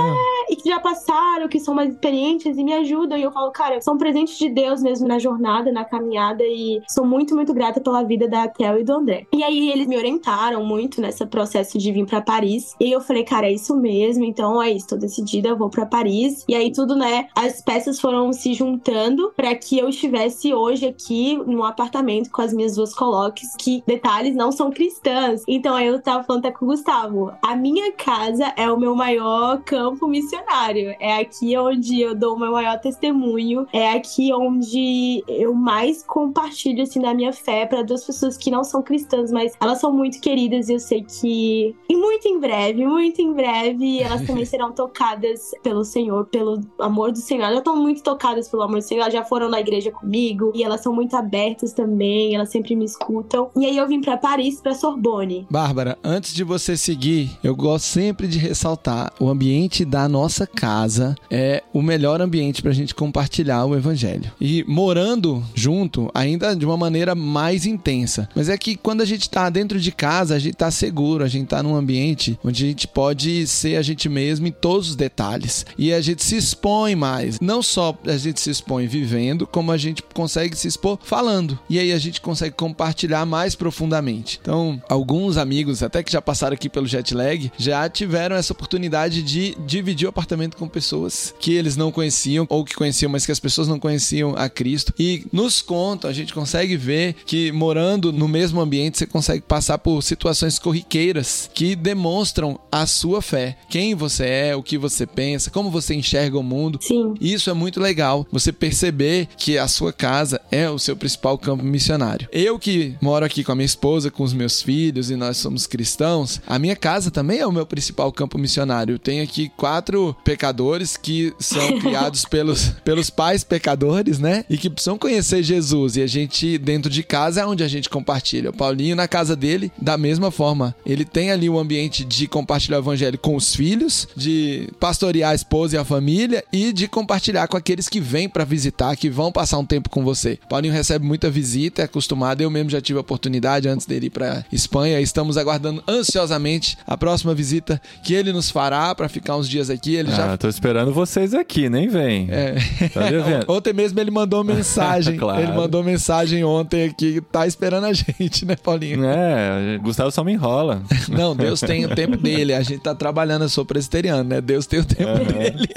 e que já passaram, que são mais experientes e me ajudam. E eu falo, cara, são presentes de Deus mesmo na jornada, na caminhada. E sou muito, muito grata pela vida da Kel e do André. E aí eles me orientaram muito nesse processo de vir pra Paris. E eu falei, cara, é isso mesmo. Então é isso, tô decidida, eu vou pra Paris. E aí tudo, né? As peças foram se juntando pra que eu estivesse hoje aqui num apartamento com as minhas duas coloques, que, detalhes, não são cristãs. Então aí eu tava falando até com o Gustavo. A minha casa é o meu maior campo missionário missionário. É aqui onde eu dou o meu maior testemunho. É aqui onde eu mais compartilho assim da minha fé para duas pessoas que não são cristãs, mas elas são muito queridas e eu sei que e muito em breve, muito em breve, elas também serão tocadas pelo Senhor, pelo amor do Senhor. Elas estão muito tocadas pelo amor do Senhor, elas já foram na igreja comigo e elas são muito abertas também, elas sempre me escutam. E aí eu vim para Paris, para Sorbonne. Bárbara, antes de você seguir, eu gosto sempre de ressaltar o ambiente da nossa casa é o melhor ambiente para a gente compartilhar o evangelho. E morando junto, ainda de uma maneira mais intensa. Mas é que quando a gente tá dentro de casa, a gente tá seguro, a gente tá num ambiente onde a gente pode ser a gente mesmo em todos os detalhes. E a gente se expõe mais. Não só a gente se expõe vivendo, como a gente consegue se expor falando. E aí a gente consegue compartilhar mais profundamente. Então, alguns amigos, até que já passaram aqui pelo jet lag, já tiveram essa oportunidade de dividir o apartamento com pessoas que eles não conheciam ou que conheciam, mas que as pessoas não conheciam a Cristo. E nos contam, a gente consegue ver que morando no mesmo ambiente você consegue passar por situações corriqueiras que demonstram a sua fé, quem você é, o que você pensa, como você enxerga o mundo. Sim. Isso é muito legal, você perceber que a sua casa é o seu principal campo missionário. Eu que moro aqui com a minha esposa, com os meus filhos e nós somos cristãos, a minha casa também é o meu principal campo missionário. Eu tenho aqui quatro pecadores que são criados pelos, pelos pais pecadores, né? E que precisam conhecer Jesus. E a gente, dentro de casa, é onde a gente compartilha. O Paulinho, na casa dele, da mesma forma. Ele tem ali um ambiente de compartilhar o evangelho com os filhos, de pastorear a esposa e a família e de compartilhar com aqueles que vêm para visitar, que vão passar um tempo com você. O Paulinho recebe muita visita, é acostumado. Eu mesmo já tive a oportunidade antes dele ir para Espanha. Estamos aguardando ansiosamente a próxima visita que ele nos fará para ficar uns dias aqui. Ele ah, já tô esperando vocês aqui, nem vem. É. Tá. Ontem mesmo ele mandou mensagem. Claro. Ele mandou mensagem ontem aqui, tá esperando a gente, né, Paulinho? É, Gustavo só me enrola. Não, Deus tem o tempo dele. A gente tá trabalhando, eu sou presbiteriano, né? Deus tem o tempo dele.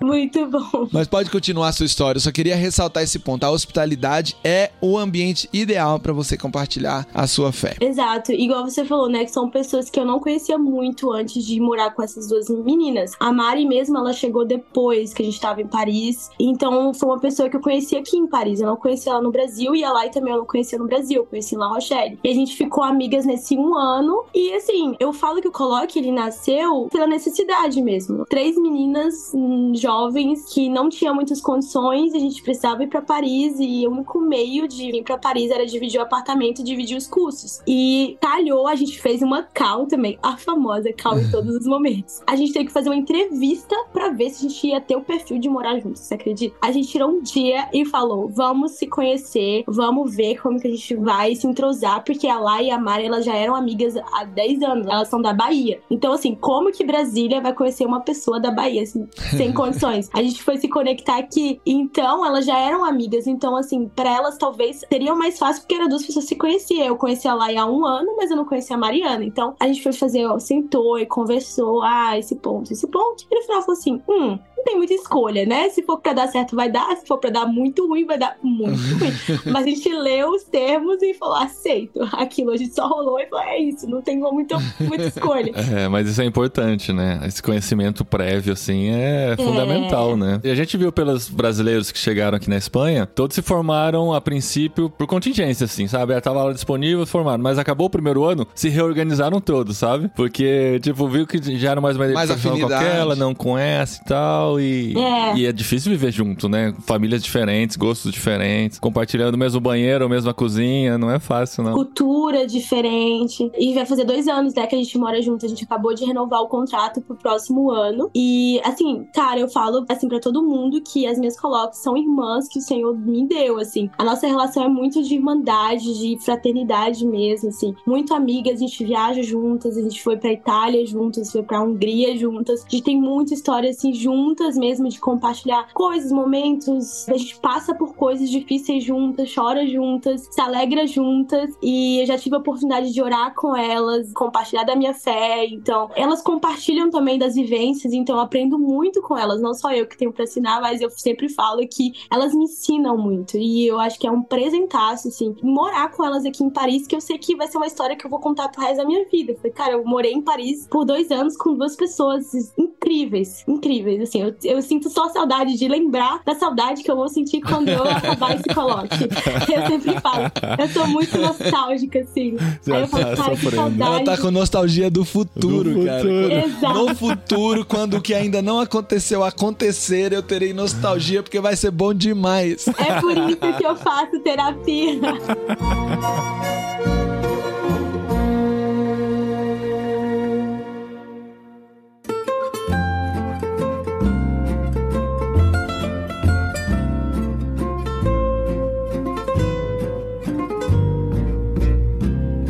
Muito bom. Mas pode continuar a sua história. Eu só queria ressaltar esse ponto. A hospitalidade é o ambiente ideal para você compartilhar a sua fé. Exato. Igual você falou, né? Que são pessoas que eu não conhecia muito antes de morar com essas duas meninas. A Mari mesmo, ela chegou depois que a gente tava em Paris. Então, foi uma pessoa que eu conheci aqui em Paris. Eu não conhecia ela no Brasil e a Lai também eu não conhecia no Brasil. Eu conheci em La Rochelle. E a gente ficou amigas nesse um ano. E assim, eu falo que o Coloque, ele nasceu pela necessidade mesmo. Três meninas hum, jovens que não tinham muitas condições. A gente precisava ir pra Paris e o único meio de vir pra Paris era dividir o apartamento e dividir os custos. E calhou, a gente fez uma call também, a famosa call em todos os momentos. A gente teve que fazer uma entrevista pra ver se a gente ia ter o perfil de morar juntos, você acredita? A gente tirou um dia e falou: vamos se conhecer, vamos ver como que a gente vai se entrosar, porque a Lá e a Mari, elas já eram amigas há 10 anos, elas são da Bahia. Então, assim, como que Brasília vai conhecer uma pessoa da Bahia, assim, sem condições? A gente foi se conectar aqui, então elas já eram amigas, então, assim, pra elas talvez seria mais fácil, porque eram duas pessoas que se conheciam. Eu conhecia a Lai há um ano, mas eu não conhecia a Mariana. Então, a gente foi fazer, ó, sentou e conversou, ah, esse ponto, esse ponto. E no final falou assim, hum, tem muita escolha, né? Se for pra dar certo, vai dar. Se for pra dar muito ruim, vai dar muito ruim. Mas a gente leu os termos e falou, aceito. Aquilo a gente só rolou e falou, é isso, não tem muita, muita escolha. É, mas isso é importante, né? Esse conhecimento prévio, assim, é fundamental, né? E a gente viu pelos brasileiros que chegaram aqui na Espanha, todos se formaram a princípio por contingência, assim, sabe? Ah, Tava lá disponível, formaram. Mas acabou o primeiro ano, se reorganizaram todos, sabe? Porque, tipo, viu que já era mais uma Mais identificação com afinidade. aquela, não com essa e tal. E É. e é difícil viver junto, né? Famílias diferentes, gostos diferentes, compartilhando o mesmo banheiro, a mesma cozinha, não é fácil, não. cultura diferente. E vai fazer dois anos, né, que a gente mora junto. A gente acabou de renovar o contrato pro próximo ano. E, assim, cara, eu falo, assim, pra todo mundo que as minhas coloques são irmãs que o Senhor me deu, assim. A nossa relação é muito de irmandade, de fraternidade mesmo, assim. Muito amigas, a gente viaja juntas, a gente foi pra Itália juntas, foi pra Hungria juntas. A gente tem muita história, assim, juntas mesmo, de compartilhar coisas, momentos. A gente passa por coisas difíceis juntas, chora juntas, se alegra juntas. E eu já tive a oportunidade de orar com elas, compartilhar da minha fé. Então, elas compartilham também das vivências, então eu aprendo muito com elas. Não só eu que tenho pra ensinar, mas eu sempre falo que elas me ensinam muito. E eu acho que é um presentaço, assim, morar com elas aqui em Paris, que eu sei que vai ser uma história que eu vou contar pro resto da minha vida. Eu falei, cara, eu morei em Paris por dois anos com duas pessoas incríveis, incríveis, assim, eu, eu sinto só saudade de lembrar da saudade que eu vou sentir quando eu acabar esse coloque. Eu sempre falo, eu tô muito nostálgica, assim. Já Aí eu falo, tá cara, que sofrendo. Ela saudade. tá com nostalgia do futuro, Do cara. futuro. Exato. No futuro, quando o que ainda não aconteceu acontecer, eu terei nostalgia porque vai ser bom demais. É por isso que eu faço terapia.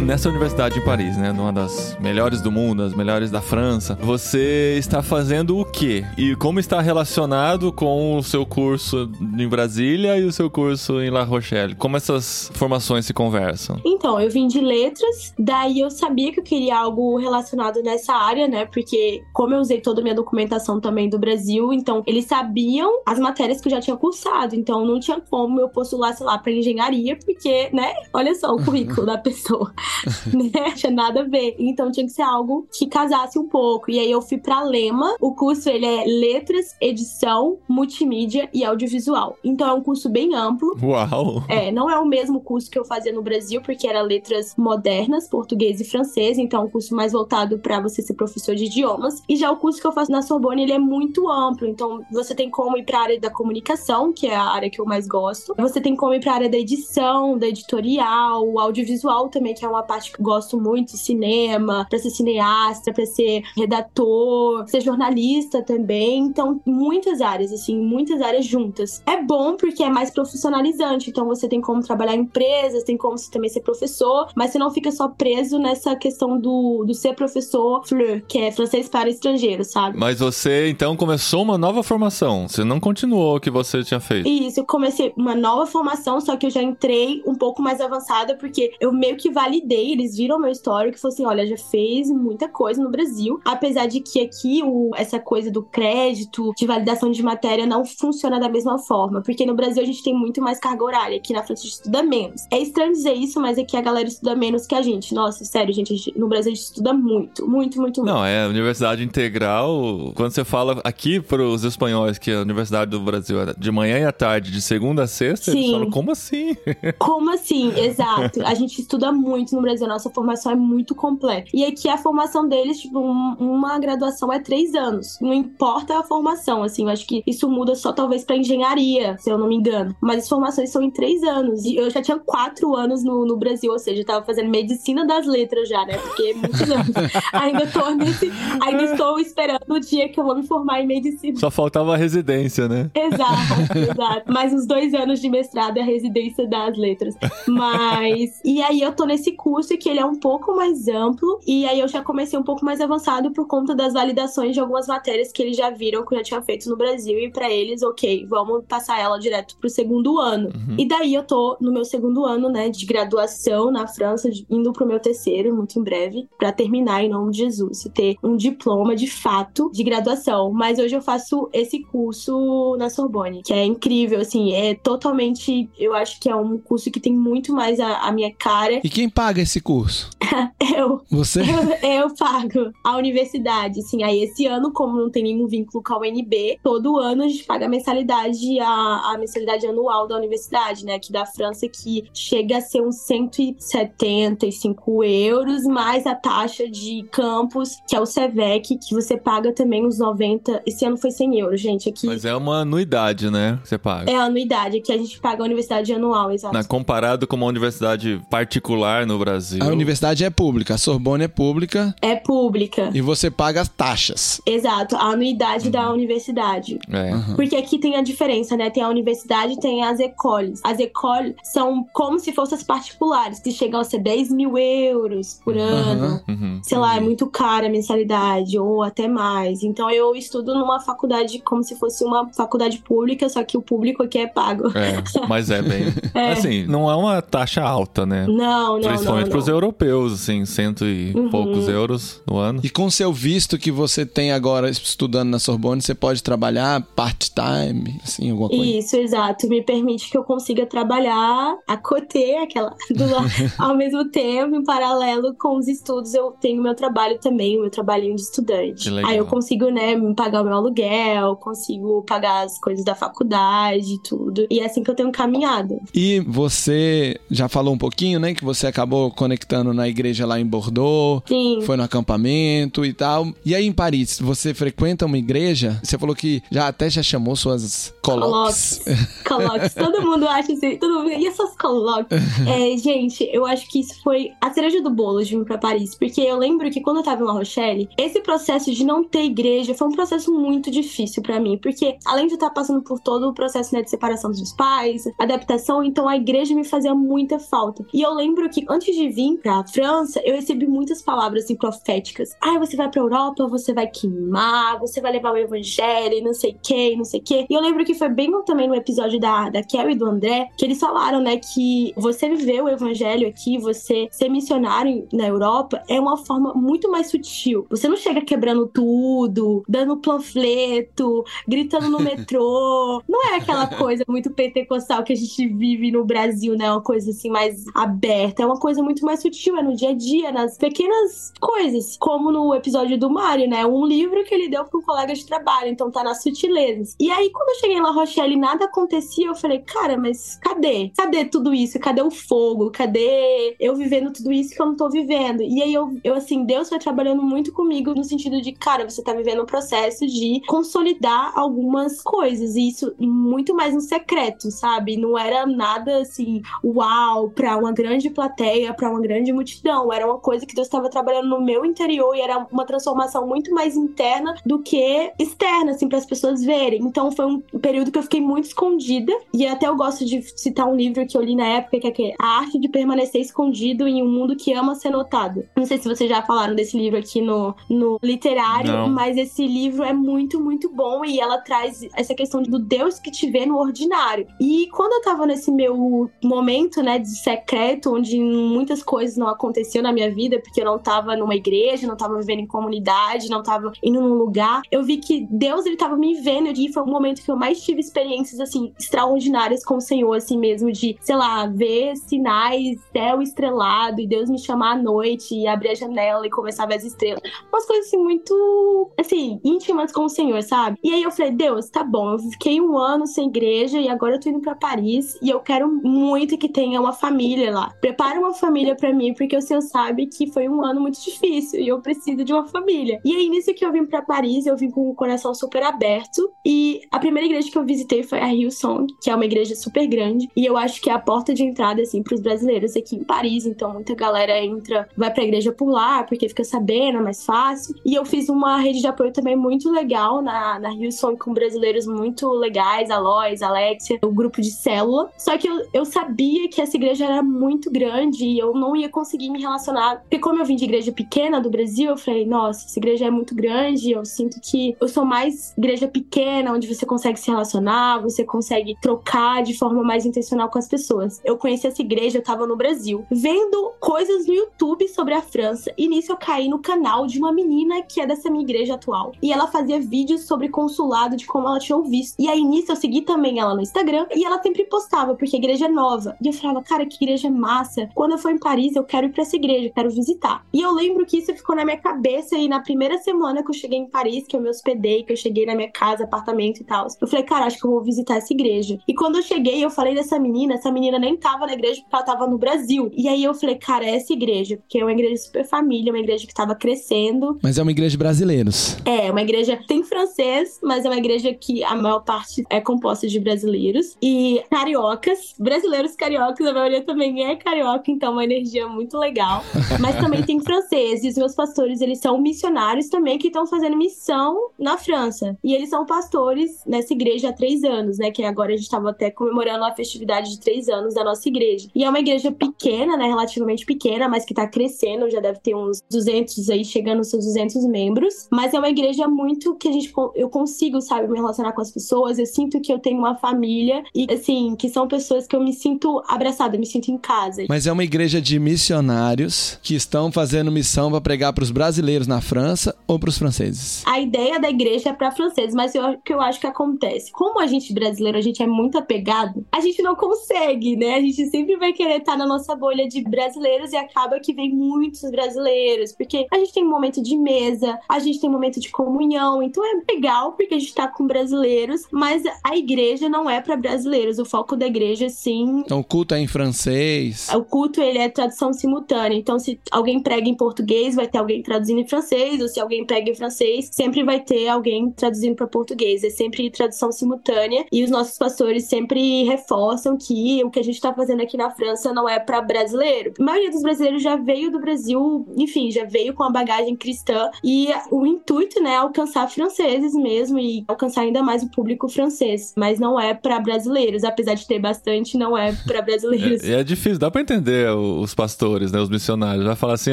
Nessa universidade em Paris, né, numa das melhores do mundo, as melhores da França, você está fazendo o quê? E como está relacionado com o seu curso em Brasília e o seu curso em La Rochelle? Como essas formações se conversam? Então, eu vim de letras, daí eu sabia que eu queria algo relacionado nessa área, né? Porque, como eu usei toda a minha documentação também do Brasil, então eles sabiam as matérias que eu já tinha cursado, então não tinha como eu postular, sei lá, pra engenharia, porque, né? Olha só o currículo da pessoa, né? Tinha nada a ver. Então tinha que ser algo que casasse um pouco. E aí eu fui pra Lema, o curso ele é Letras, Edição, Multimídia e Audiovisual. Então é um curso bem amplo. Uau! É, não é o mesmo curso que eu fazia no Brasil, porque era letras modernas, português e francês, então é um curso mais voltado para você ser professor de idiomas. E já o curso que eu faço na Sorbonne, ele é muito amplo, então você tem como ir para a área da comunicação, que é a área que eu mais gosto. Você tem como ir para a área da edição, da editorial, o audiovisual também, que é uma parte que eu gosto muito, cinema, para ser cineasta, para ser redator, ser jornalista também. Então, muitas áreas, assim, muitas áreas juntas. É bom porque é mais profissionalizante, então você tem como trabalhar em empresas, tem como você também ser professor, mas você não fica só preso nessa questão do, do ser professor FLE, que é francês para estrangeiro, sabe? Mas você então começou uma nova formação. Você não continuou o que você tinha feito. Isso, eu comecei uma nova formação, só que eu já entrei um pouco mais avançada, porque eu meio que validei, eles viram meu histórico e falaram assim: olha, já fez muita coisa no Brasil, apesar de que aqui o, essa coisa do crédito, de validação de matéria, não funciona da mesma forma, porque no Brasil a gente tem muito mais carga horária, aqui na França a gente estuda menos. É estranho dizer isso, mas aqui a galera estuda menos que a gente. Nossa, sério, gente, gente- no Brasil a gente estuda muito, muito, muito, muito. Não, é universidade integral. Quando você fala aqui para os espanhóis que a Universidade do Brasil é de manhã e à tarde, de segunda a sexta, eles Sim. falam, como assim? Como assim? Exato. A gente estuda muito no Brasil, a nossa formação é muito completa. E aqui a formação deles, tipo, um- uma graduação é três anos. Não importa a formação, assim, eu acho que isso muda só talvez pra engenharia, se eu não me engano. Mas as formações são em três anos. E eu já tinha quatro anos no, no Brasil, ou seja, eu tava fazendo medicina das letras já, né? Porque muitos anos. ainda tô nesse. Ainda estou esperando o dia que eu vou me formar em medicina. Só faltava a residência, né? Exato, exato. Mais uns dois anos de mestrado é a residência das letras. Mas. E aí eu tô nesse curso que ele é um pouco mais amplo. E aí eu já comecei um pouco mais avançado por conta das validações de algumas matérias que eles já viram que eu já tinha feito no Brasil. E pra eles, ok, vamos passar ela direto pro segundo ano. E daí eu tô no meu segundo ano, né, de graduação na França, indo pro meu terceiro, muito em breve, pra terminar em nome de Jesus. E ter um diploma de fato de graduação. Mas hoje eu faço esse curso na Sorbonne, que é incrível, assim, é totalmente. Eu acho que é um curso que tem muito mais a, a minha cara. E quem paga esse curso? Eu, Você? eu, eu pago a universidade, assim. Aí esse ano, como não tem nenhum vínculo com a UNB, todo ano a gente paga a mensalidade, a, a mensalidade anual da universidade, né? Aqui da França, que chega a ser uns 175 euros, mais a taxa de campus, que é o SEVEC, que você paga também uns 90. Esse ano foi 100 euros, gente. Aqui Mas é uma anuidade, né? Que você paga. é a anuidade, que a gente paga a universidade anual, exato. Na- comparado com uma universidade particular no Brasil. A universidade é pública, a Sorbonne é pública É pública. e você paga as taxas. Exato, a anuidade da universidade. É. Porque aqui tem a diferença, né? Tem a universidade e tem as écoles. As écoles são como se fossem as particulares, que chegam a ser 10 mil euros por ano. Uhum. Sei lá, é muito cara a mensalidade, ou até mais. Então eu estudo numa faculdade como se fosse uma faculdade pública, só que o público aqui é pago. É, mas é bem. Assim, não é uma taxa alta, né? Não, não, Principalmente Principalmente pros não. europeus, assim, cento e Uhum. poucos euros no ano. E com o seu visto que você tem agora estudando na Sorbonne, você pode trabalhar part-time, assim, alguma coisa? Isso, exato. Me permite que eu consiga trabalhar a côté, aquela, do ao mesmo tempo, em paralelo com os estudos, eu tenho meu trabalho também, o meu trabalhinho de estudante. Aí eu consigo, né, pagar o meu aluguel, consigo pagar as coisas da faculdade e tudo. E é assim que eu tenho caminhado. E você já falou um pouquinho, né, que você acabou conectando na igreja lá em Bordeaux, Sim. foi no acampamento e tal. E aí em Paris, você frequenta uma igreja? Você falou que já até já chamou suas coloques. Coloques. Coloques. Todo mundo acha assim, todo mundo. E essas coloques? É, gente, eu acho que isso foi a cereja do bolo de vir pra Paris. Porque eu lembro que quando eu tava em La Rochelle, esse processo de não ter igreja foi um processo muito difícil pra mim. Porque além de eu estar passando por todo o processo né, de separação dos pais, adaptação, então a igreja me fazia muita falta. E eu lembro que antes de vir pra França, eu recebi muitas palavras assim, proféticas. Ah, você vai pra Europa, você vai queimar, você vai levar o evangelho, e não sei o que, não sei o que. E eu lembro que foi bem também no episódio da, da Carrie e do André, que eles falaram, né, que você viver o evangelho aqui, você ser missionário na Europa, é uma forma muito mais sutil. Você não chega quebrando tudo, dando panfleto, gritando no metrô. Não é aquela coisa muito pentecostal que a gente vive no Brasil, né? Uma coisa assim mais aberta. É uma coisa muito mais sutil, é no dia a dia, nas pequenas coisas. Como no episódio do Mário, né? Um livro que ele deu para um colega de trabalho, então tá nas sutilezas. E aí, quando eu cheguei em La Rochelle e nada acontecia, eu falei, cara, mas cadê? Cadê tudo isso? Cadê o fogo? Cadê eu vivendo tudo isso que eu não tô vivendo? E aí, eu, eu assim, Deus foi trabalhando muito comigo no sentido de, cara, você tá vivendo um processo de consolidar algumas coisas. E isso muito mais no secreto, sabe? Não era nada assim, uau, pra uma grande plateia, pra uma grande multidão. Era uma coisa que Deus estava trabalhando no meu interior e era uma transformação muito mais interna do que externa, assim, para as pessoas verem. Então foi um período que eu fiquei muito escondida. E até eu gosto de citar um livro que eu li na época, que é que- A Arte de Permanecer Escondido em um Mundo que Ama Ser Notado. Não sei se vocês já falaram desse livro aqui no, no literário, Não. mas esse livro é muito, muito bom e ela traz essa questão do Deus que te vê no ordinário. E quando eu tava nesse meu momento, né, de secreto, onde muitas coisas não aconteciam na minha vida, porque eu não tava numa igreja, não tava vivendo em comunidade, não tava indo num lugar, eu vi que Deus, ele tava me vendo e foi um momento que eu mais tive experiências, assim, extraordinárias com o Senhor, assim mesmo, de, sei lá, ver sinais, céu estrelado e Deus me chamar à noite e abrir a janela e começar a ver as estrelas. Umas coisas, assim, muito, assim, íntimas com o Senhor, sabe? E aí eu falei, Deus, tá bom, eu fiquei um ano sem igreja e agora eu tô indo pra Paris e eu quero muito que tenha uma família lá. Prepara uma família pra mim, porque o Senhor sabe que foi um ano muito difícil e eu preciso de uma família. E aí, nisso que eu vim pra Paris, eu vim com o coração super aberto e a primeira igreja que eu visitei foi a Hillsong, que é uma igreja super grande e eu acho que é a porta de entrada, assim, pros brasileiros aqui em Paris. Então, muita galera entra, vai pra igreja por lá, porque fica sabendo, é mais fácil. E eu fiz uma rede de apoio também muito legal na, na Hillsong com brasileiros muito legais, a Lois, a Alexia, o grupo de célula. Só que eu, eu sabia que essa igreja era muito grande eu não ia conseguir me relacionar. Porque como eu vim de igreja pequena do Brasil, eu falei, nossa, essa igreja é muito grande, eu sinto que eu sou mais igreja pequena, onde você consegue se relacionar, você consegue trocar de forma mais intencional com as pessoas. Eu conheci essa igreja, eu tava no Brasil, vendo coisas no YouTube sobre a França, e nisso eu caí no canal de uma menina que é dessa minha igreja atual. E ela fazia vídeos sobre consulado, de como ela tinha visto. E aí nisso eu segui também ela no Instagram, e ela sempre postava, porque a igreja é nova. E eu falava, cara, que igreja massa. Quando eu for em Paris, eu quero ir pra essa igreja, eu quero visitar. E eu lembro que isso ficou na minha cabeça, e na primeira semana que eu cheguei em Paris, que eu me hospedei, que eu cheguei na minha casa, apartamento e tal, eu falei, cara, acho que eu vou visitar essa igreja. E quando eu cheguei, eu falei dessa menina, essa menina nem tava na igreja porque ela tava no Brasil. E aí eu falei, cara, é essa igreja, porque é uma igreja super família, uma igreja que tava crescendo. Mas é uma igreja de brasileiros. É, uma igreja tem francês, mas é uma igreja que a maior parte é composta de brasileiros e cariocas, brasileiros cariocas, a maioria também é carioca, então uma energia muito legal. Mas também tem francês os meus pastores, eles são missionários também que estão fazendo missão na França. E eles são pastores nessa igreja há três anos, né? Que agora a gente estava até comemorando a festividade de três anos da nossa igreja. E é uma igreja pequena, né? Relativamente pequena, mas que tá crescendo, já deve ter uns 200 aí, chegando aos seus 200 membros. Mas é uma igreja muito que a gente, eu consigo, sabe, me relacionar com as pessoas. Eu sinto que eu tenho uma família e, assim, que são pessoas que eu me sinto abraçada, me sinto em casa. Mas é uma igreja igreja de missionários que estão fazendo missão para pregar para os brasileiros na França ou para os franceses? A ideia da igreja é para franceses, mas o que eu acho que acontece, como a gente brasileiro, a gente é muito apegado, a gente não consegue, né? A gente sempre vai querer estar na nossa bolha de brasileiros e acaba que vem muitos brasileiros, porque a gente tem um momento de mesa, a gente tem um momento de comunhão, então é legal porque a gente tá com brasileiros, mas a igreja não é para brasileiros, o foco da igreja sim. Então o culto é em francês. O culto ele é tradução simultânea, então se alguém prega em português, vai ter alguém traduzindo em francês, ou se alguém prega em francês, sempre vai ter alguém traduzindo para português, é sempre tradução simultânea e os nossos pastores sempre reforçam que o que a gente tá fazendo aqui na França não é para brasileiro. A maioria dos brasileiros já veio do Brasil, enfim, já veio com a bagagem cristã e o intuito, né, é alcançar franceses mesmo e alcançar ainda mais o público francês, mas não é para brasileiros, apesar de ter bastante, não é para brasileiros. É, é, difícil, dá para entender os pastores, né, os missionários, vai falar assim,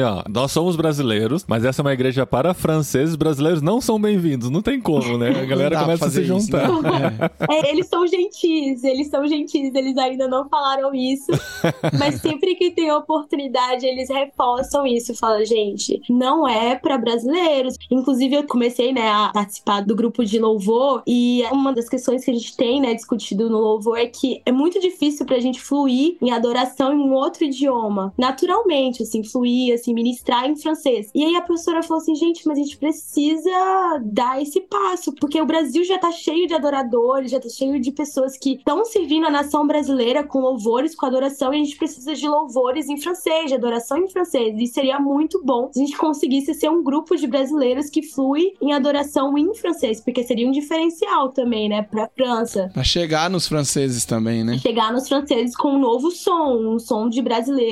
ó, nós somos brasileiros, mas essa é uma igreja para franceses, brasileiros não são bem-vindos, não tem como, né? A galera começa a se juntar. Isso, né? é, eles são gentis, eles são gentis, eles ainda não falaram isso, mas sempre que tem oportunidade, eles reforçam isso, falam, gente, não é para brasileiros. Inclusive, eu comecei, né, a participar do grupo de louvor e uma das questões que a gente tem, né, discutido no louvor é que é muito difícil pra gente fluir em adoração em um outro idioma, naturalmente, assim, fluir, assim, ministrar em francês. E aí a professora falou assim, gente, mas a gente precisa dar esse passo, porque o Brasil já tá cheio de adoradores, já tá cheio de pessoas que estão servindo a nação brasileira com louvores, com adoração, e a gente precisa de louvores em francês, de adoração em francês. E seria muito bom se a gente conseguisse ser um grupo de brasileiros que flui em adoração em francês, porque seria um diferencial também, né, pra França. Pra chegar nos franceses também, né? Chegar nos franceses com um novo som, um som de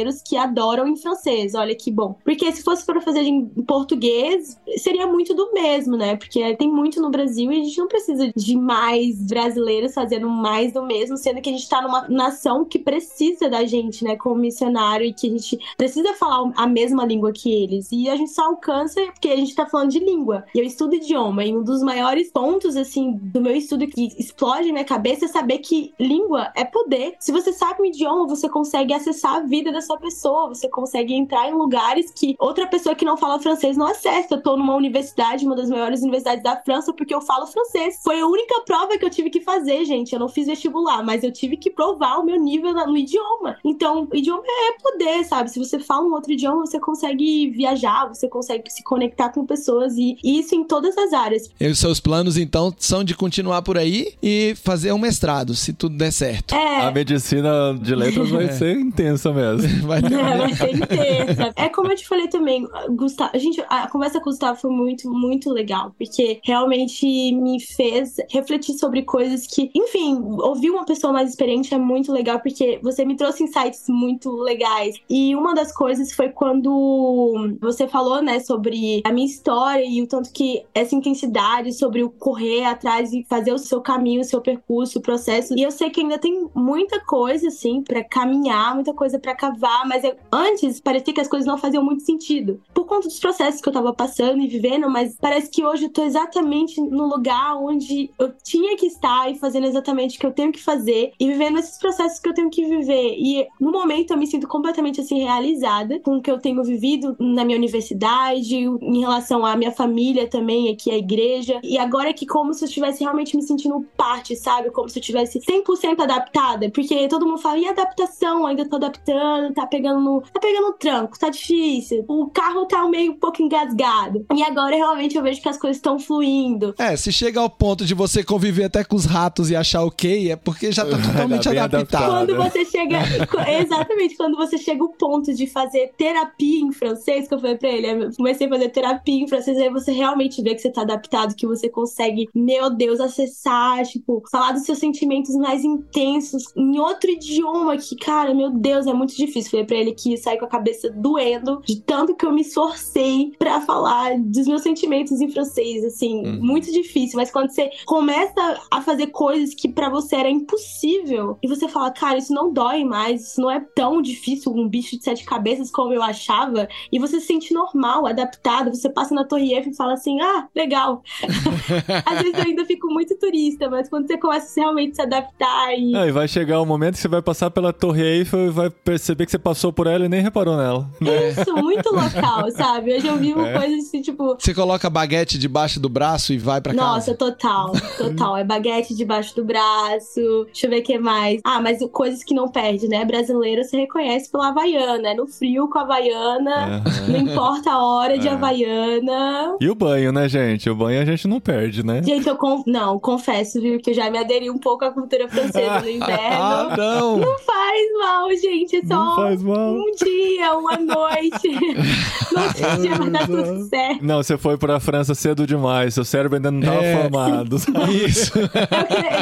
brasileiros que adoram em francês. Olha que bom. Porque se fosse para fazer em português, seria muito do mesmo, né? Porque tem muito no Brasil e a gente não precisa de mais brasileiros fazendo mais do mesmo, sendo que a gente tá numa nação que precisa da gente, né, como missionário e que a gente precisa falar a mesma língua que eles. E a gente só alcança porque a gente tá falando de língua. E eu estudo idioma e um dos maiores pontos, assim, do meu estudo que explode minha cabeça é saber que língua é poder. Se você sabe um idioma, você consegue acessar a vida dessa pessoa, você consegue entrar em lugares que outra pessoa que não fala francês não acessa. Eu tô numa universidade, uma das maiores universidades da França, porque eu falo francês. Foi a única prova que eu tive que fazer, gente. Eu não fiz vestibular, mas eu tive que provar o meu nível no idioma. Então, idioma é poder, sabe? Se você fala um outro idioma, você consegue viajar, você consegue se conectar com pessoas e isso em todas as áreas. E os seus planos, então, são de continuar por aí e fazer um mestrado, se tudo der certo. É. A medicina de letras vai É. ser intensa mesmo. Vai ter É, vai intensa. É como eu te falei também, Gustavo. A, gente, a conversa com o Gustavo foi muito, muito legal, porque realmente me fez refletir sobre coisas que, enfim, ouvir uma pessoa mais experiente é muito legal, porque você me trouxe insights muito legais. E uma das coisas foi quando você falou, né, sobre a minha história e o tanto que essa intensidade sobre o correr atrás e fazer o seu caminho, o seu percurso, o processo. E eu sei que ainda tem muita coisa, assim, pra caminhar, muita coisa pra cavar, mas eu- antes parecia que as coisas não faziam muito sentido. Por conta dos processos que eu tava passando e vivendo, mas parece que hoje eu tô exatamente no lugar onde eu tinha que estar e fazendo exatamente o que eu tenho que fazer e vivendo esses processos que eu tenho que viver. E no momento eu me sinto completamente assim realizada com o que eu tenho vivido na minha universidade, em relação à minha família também, aqui a igreja. E agora é que como se eu estivesse realmente me sentindo parte, sabe? Como se eu estivesse 100% adaptada, porque todo mundo fala, e adaptação? Ainda tô adaptando, tá pegando no, tá pegando no tranco, tá difícil. O carro tá meio um pouco engasgado. E agora realmente eu vejo que as coisas estão fluindo. É, se chega ao ponto de você conviver até com os ratos e achar ok, é porque já tá totalmente bem adaptado. adaptado. Quando você chega. Exatamente, quando você chega ao ponto de fazer terapia em francês, que eu falei pra ele, eu comecei a fazer terapia em francês, aí você realmente vê que você tá adaptado, que você consegue, meu Deus, acessar, tipo, falar dos seus sentimentos mais intensos em outro idioma que, cara, meu Deus, é muito difícil. Falei pra ele que sair com a cabeça doendo de tanto que eu me esforcei pra falar dos meus sentimentos em francês, assim, Uhum. muito difícil. Mas quando você começa a fazer coisas que pra você era impossível e você fala, cara, isso não dói mais, isso não é tão difícil, um bicho de sete cabeças como eu achava, e você se sente normal, adaptado, você passa na Torre Eiffel e fala assim, ah, legal. Às vezes eu ainda fico muito turista, mas quando você começa a realmente se adaptar e Não, e vai chegar um momento que você vai passar pela Torre Eiffel e vai perceber que você passou por ela e nem reparou nela. Isso, muito local, sabe? Hoje eu vivo É. coisas assim, tipo. Você coloca a baguete debaixo do braço e vai pra Nossa, casa. total, total. É baguete debaixo do braço. Deixa eu ver o que mais. Ah, mas coisas que não perde, né? Brasileiro se reconhece pela Havaiana. É no frio com a Havaiana. Não importa a hora de É. Havaiana. E o banho, né, gente? O banho a gente não perde, né? Gente, eu con... não, confesso, viu, que eu já me aderi um pouco à cultura francesa no inverno. Ah, não! Não faz mal, gente. É Não só faz mal. um dia, uma noite. Dia vai dar tudo certo. Não, você foi pra França cedo demais. Seu cérebro ainda não tava É. formado. sabe? Isso.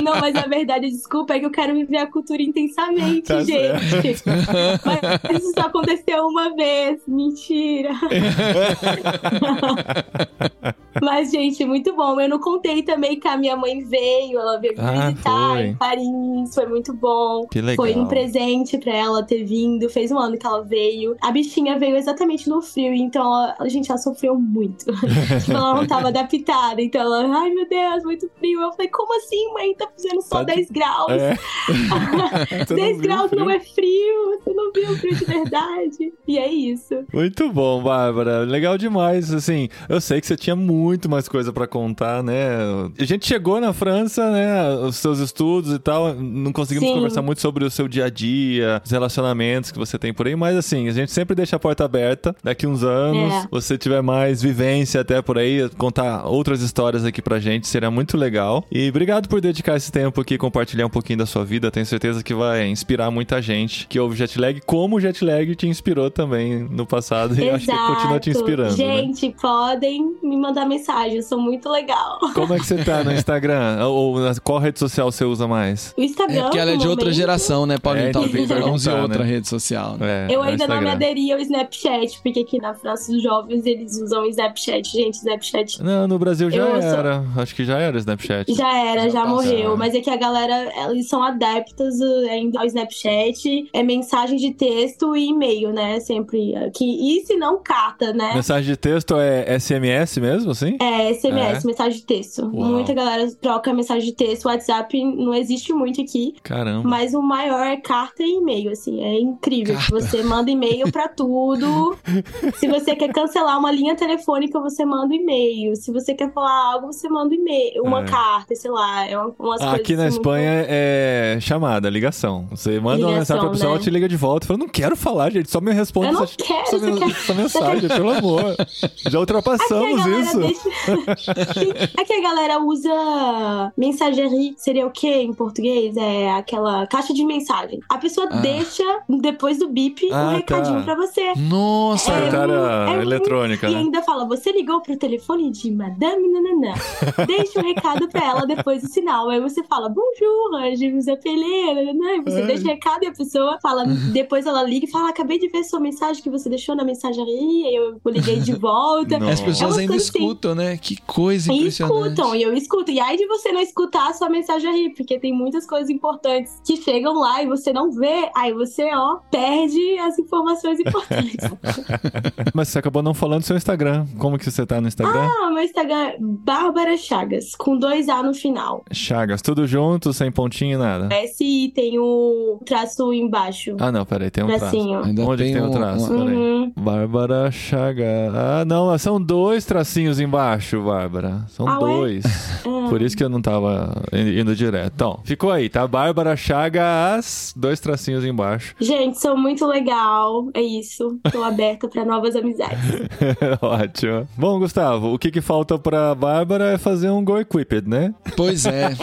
Não, mas a verdade, desculpa, é que eu quero viver a cultura intensamente, Tá gente. Mas isso só aconteceu uma vez. Mentira. Mas, gente, muito bom. Eu não contei também que a minha mãe veio, ela veio me Ah, visitar foi. em Paris, foi muito bom. Que legal. Foi um presente pra ela ter vindo. Fez um ano que ela veio. A bichinha veio exatamente no frio, então ela, gente, ela sofreu muito. tipo, ela não tava adaptada. Então ela, ai meu Deus, muito frio. Eu falei, como assim, mãe? Tá fazendo só Tá de- 10 graus. É. Você não 10 viu graus não é frio, você não viu o frio de verdade. E é isso. Muito bom, Bárbara. Legal demais. Assim, eu sei que você tinha muito mais coisa pra contar, né? A gente chegou na França, né? Os seus estudos e tal. Não conseguimos Sim. conversar muito sobre o seu dia a dia, os relacionamentos que você tem por aí, mas assim, a gente sempre deixa a porta aberta. Daqui uns anos, É. se você tiver mais vivência até por aí, contar outras histórias aqui pra gente, seria muito legal. E obrigado por dedicar esse tempo aqui e compartilhar um pouquinho da sua vida. Tenho certeza que vai inspirar muita gente que ouve Jetlag, como o Jetlag te inspirou também no passado e acho que continua te inspirando. né? Gente, podem me mandar mensagem, eu sou muito legal. Como é que você tá no Instagram? Ou qual rede social você usa mais? O Instagram. É porque ela é de no outra momento, geração, né, Paulinho? É, Talvez ela use perguntar, outra né? rede social. Né? É, Eu no ainda não me Instagram. aderi ao Snapchat, porque aqui na França os jovens eles usam o Snapchat. Gente, Snapchat Não, no Brasil já Eu sou- era. Acho que já era o Snapchat. já era, já, Já morreu. Mas é que a galera, eles são adeptos uh, ainda ao Snapchat. É mensagem de texto e e-mail, né? Sempre. aqui e se não, carta, né? Mensagem de texto é SMS mesmo, assim? É, SMS, mensagem de texto. Uau. Muita galera troca mensagem de texto. WhatsApp não existe muito aqui. Caramba. Mas o maior é carta e e-mail, assim, é incrível. Carta. Você manda e-mail pra tudo. Se você quer cancelar uma linha telefônica, você manda e-mail. Se você quer falar algo, você manda e-mail, uma É. carta, sei lá, é uma- umas Aqui na assim, muito- Espanha é chamada, ligação. Você manda uma Ligação, mensagem pra pessoa, né? ela te liga de volta e fala: Não quero falar, gente, só me responde Eu não essa, quero, essa, men- quer- essa mensagem, pelo amor. Já ultrapassamos Aqui isso. deixa- Aqui a galera usa mensagerie, seria o quê em português? É aquela caixa de mensagem. A pessoa Ah. deixa, depois do bip, Ah, um recadinho tá. pra você. Nossa! É, Secretária é muito- eletrônica, E né? ainda fala, você ligou pro telefone de Madame Nananã. Deixe um recado pra ela depois do sinal. Aí você fala, bonjour, je vous appelez, nananã. E você deixa o recado e a pessoa fala, depois ela liga e fala, acabei de ver sua mensagem que você deixou na mensageria, e eu liguei de volta. Nossa. As pessoas É ainda assim. escutam, né? Que coisa E impressionante. escutam, e eu escuto. E aí de você não escutar a sua mensageria, porque tem muitas coisas importantes que chegam lá e você não vê, aí você, ó, perde as informações importantes. Mas você acabou não falando do seu Instagram. Como que você tá no Instagram? ah, meu Instagram é Bárbara Chagas, com dois A no final. Chagas, tudo junto, sem pontinho e nada. S tem o traço embaixo. Ah, não, peraí, tem um traço. tracinho. Ainda Onde tem tem o um- traço? uma- Peraí. Uhum. Bárbara Chaga. Ah, não, são dois tracinhos embaixo, Bárbara. São Ah, dois. Ah. Por isso que eu não tava indo direto. Então, ficou aí, tá? Bárbara Chagas, dois tracinhos embaixo. Gente, sou muito legal. É isso. Tô aberta pra novas amizades. Ótimo. Bom, Gustavo, o que que falta pra Bárbara é fazer um Go Equipped, né? Pois é.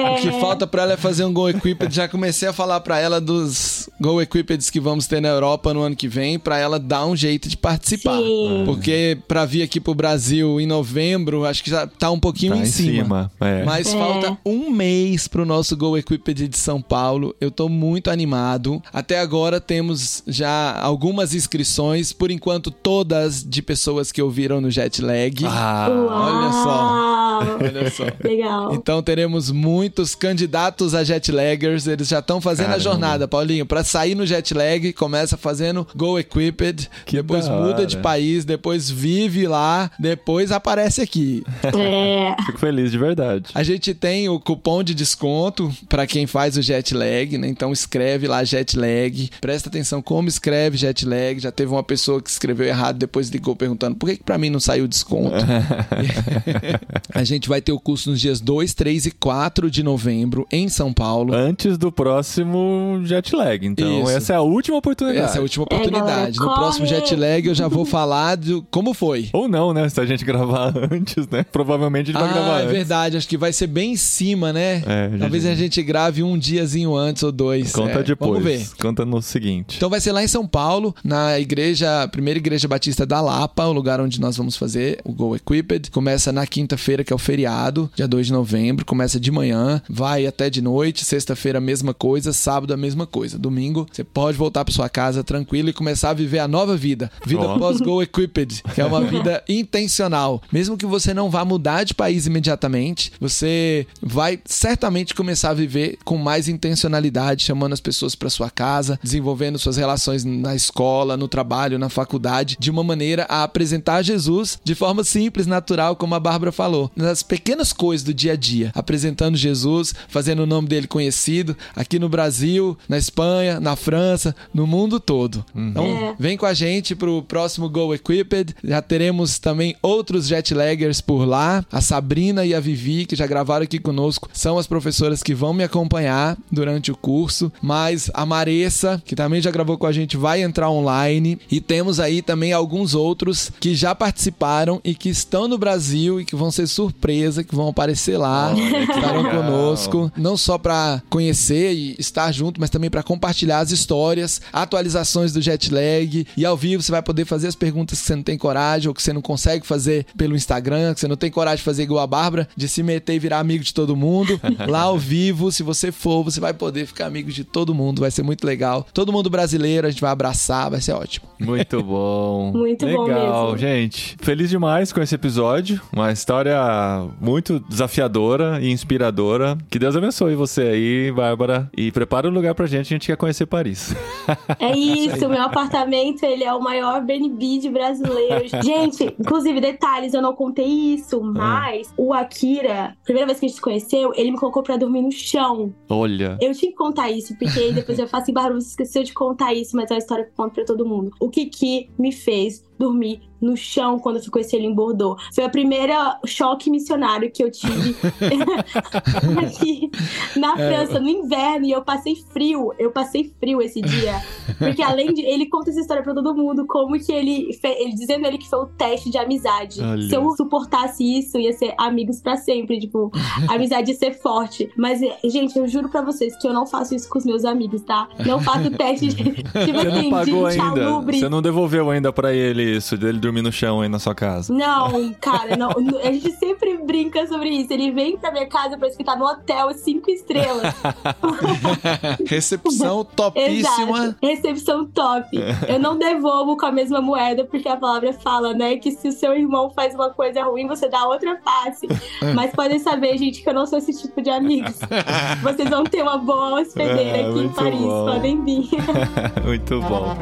É. O que falta pra ela é fazer um Go Equipped. Já comecei a falar pra ela dos Go Equippeds que vamos ter na Europa no ano que vem, pra ela dar um jeito de participar. Sim. Porque pra vir aqui pro Brasil em novembro, acho que já tá um pouquinho Tá em, em cima. cima, é. Mas É. falta um mês pro nosso Go Equipped de São Paulo. Eu tô muito animado. Até agora temos já algumas inscrições, por enquanto todas de pessoas que ouviram no Jet Lag. Ah, olha só. Olha só. Legal. Então teremos muitos candidatos a jet laggers. Eles já estão fazendo Caramba. a jornada, Paulinho. Pra sair no jet lag, começa fazendo Go Equipped, Que depois da muda de país, depois vive lá, depois aparece aqui. É. Fico feliz de verdade. A gente tem o cupom de desconto pra quem faz o jet lag, né? Então escreve lá jet lag. Presta atenção como escreve jet lag. Já teve uma pessoa que escreveu errado, depois ligou perguntando por que, que pra mim não saiu desconto. a gente vai ter o curso nos dias 2, 3 e 4 de novembro em São Paulo. Antes do próximo jet lag. Então, Isso. essa é a última oportunidade. Essa é a última É, oportunidade. galera, no próximo jet lag eu já vou falar de como foi. Ou não, né? Se a gente gravar antes, né? Provavelmente a gente vai gravar Ah, é antes. verdade. Acho que vai ser bem em cima, né? É, Talvez a gente grave um diazinho antes ou dois. Conta É, depois. Vamos ver. Conta no seguinte. Então vai ser lá em São Paulo, na igreja, primeira igreja batista da Lapa, o lugar onde nós vamos fazer o Go Equipped. Começa na quinta-feira, que é o feriado, dia 2 de novembro, começa de manhã, vai até de noite, sexta-feira a mesma coisa, sábado a mesma coisa. Domingo você pode voltar para sua casa tranquilo e começar a viver a nova vida, vida Ó. pós Go Equipped, que é uma vida intencional. Mesmo que você não vá mudar de país imediatamente, você vai certamente começar a viver com mais intencionalidade, chamando as pessoas para sua casa, desenvolvendo suas relações na escola, no trabalho, na faculdade, de uma maneira a apresentar Jesus de forma simples, natural, como a Bárbara falou, nas pequenas coisas do dia a dia, apresentando Jesus, fazendo o nome dele conhecido aqui no Brasil, na Espanha, na França, no mundo todo. Então, É. vem com a gente pro próximo Go Equipped. Já teremos também outros jetlaggers por lá. A Sabrina e a Vivi, que já gravaram aqui conosco, são as professoras que vão me acompanhar durante o curso. Mas a Maressa, que também já gravou com a gente, vai entrar online. E temos aí também alguns outros que já participaram e que estão no Brasil e que vão ser surpresa, que vão aparecer lá, Olha que estarão legal. conosco, não só para conhecer e estar junto, mas também para compartilhar as histórias, atualizações do jet lag e ao vivo você vai poder fazer as perguntas que você não tem coragem ou que você não consegue fazer pelo Instagram, que você não tem coragem de fazer igual a Bárbara, de se meter e virar amigo de todo mundo. Lá ao vivo, se você for, você vai poder ficar amigo de todo mundo, vai ser muito legal. Todo mundo brasileiro, a gente vai abraçar, vai ser ótimo. Muito bom. Muito bom Legal, mesmo. gente. Feliz demais com esse episódio. Uma história muito desafiadora e inspiradora. Que Deus abençoe você aí, Bárbara. E prepara o lugar pra gente, a gente quer conhecer Paris. É isso, meu apartamento, ele é o maior BNB de brasileiros. Gente, inclusive, detalhes, eu não contei isso, mas o Akira, primeira vez que a gente se conheceu, ele me colocou pra dormir no chão. Olha. Eu tinha que contar isso, porque aí depois eu falo assim, Bárbara, você esqueceu de contar isso, mas é uma história que eu conto pra todo mundo. O Kiki me fez dormir no chão quando eu fui conhecer ele em Bordeaux. Foi a primeira choque missionário que eu tive aqui na França, no inverno, e eu passei frio. Eu passei frio esse dia. Porque além de. Ele conta essa história pra todo mundo, como que ele. ele dizendo ele que foi o teste de amizade. Olha. Se eu suportasse isso, ia ser amigos pra sempre. Tipo, amizade ia ser forte. Mas, eh, gente, eu juro pra vocês que eu não faço isso com os meus amigos, tá? Não faço teste de. Tipo Você não assim, pagou de ainda. Você não devolveu ainda pra ele isso, dele dormir no chão aí na sua casa. Não, cara, não. A gente sempre brinca sobre isso. Ele vem pra minha casa pra ficar no hotel cinco estrelas. Recepção topíssima. Exato. Recepção top. Eu não devolvo com a mesma moeda, porque a palavra fala, né? Que se o seu irmão faz uma coisa ruim, você dá outra face. Mas podem saber, gente, que eu não sou esse tipo de amigos. Vocês vão ter uma boa hospedeira É, aqui em Paris. bom. Podem vir. Muito bom.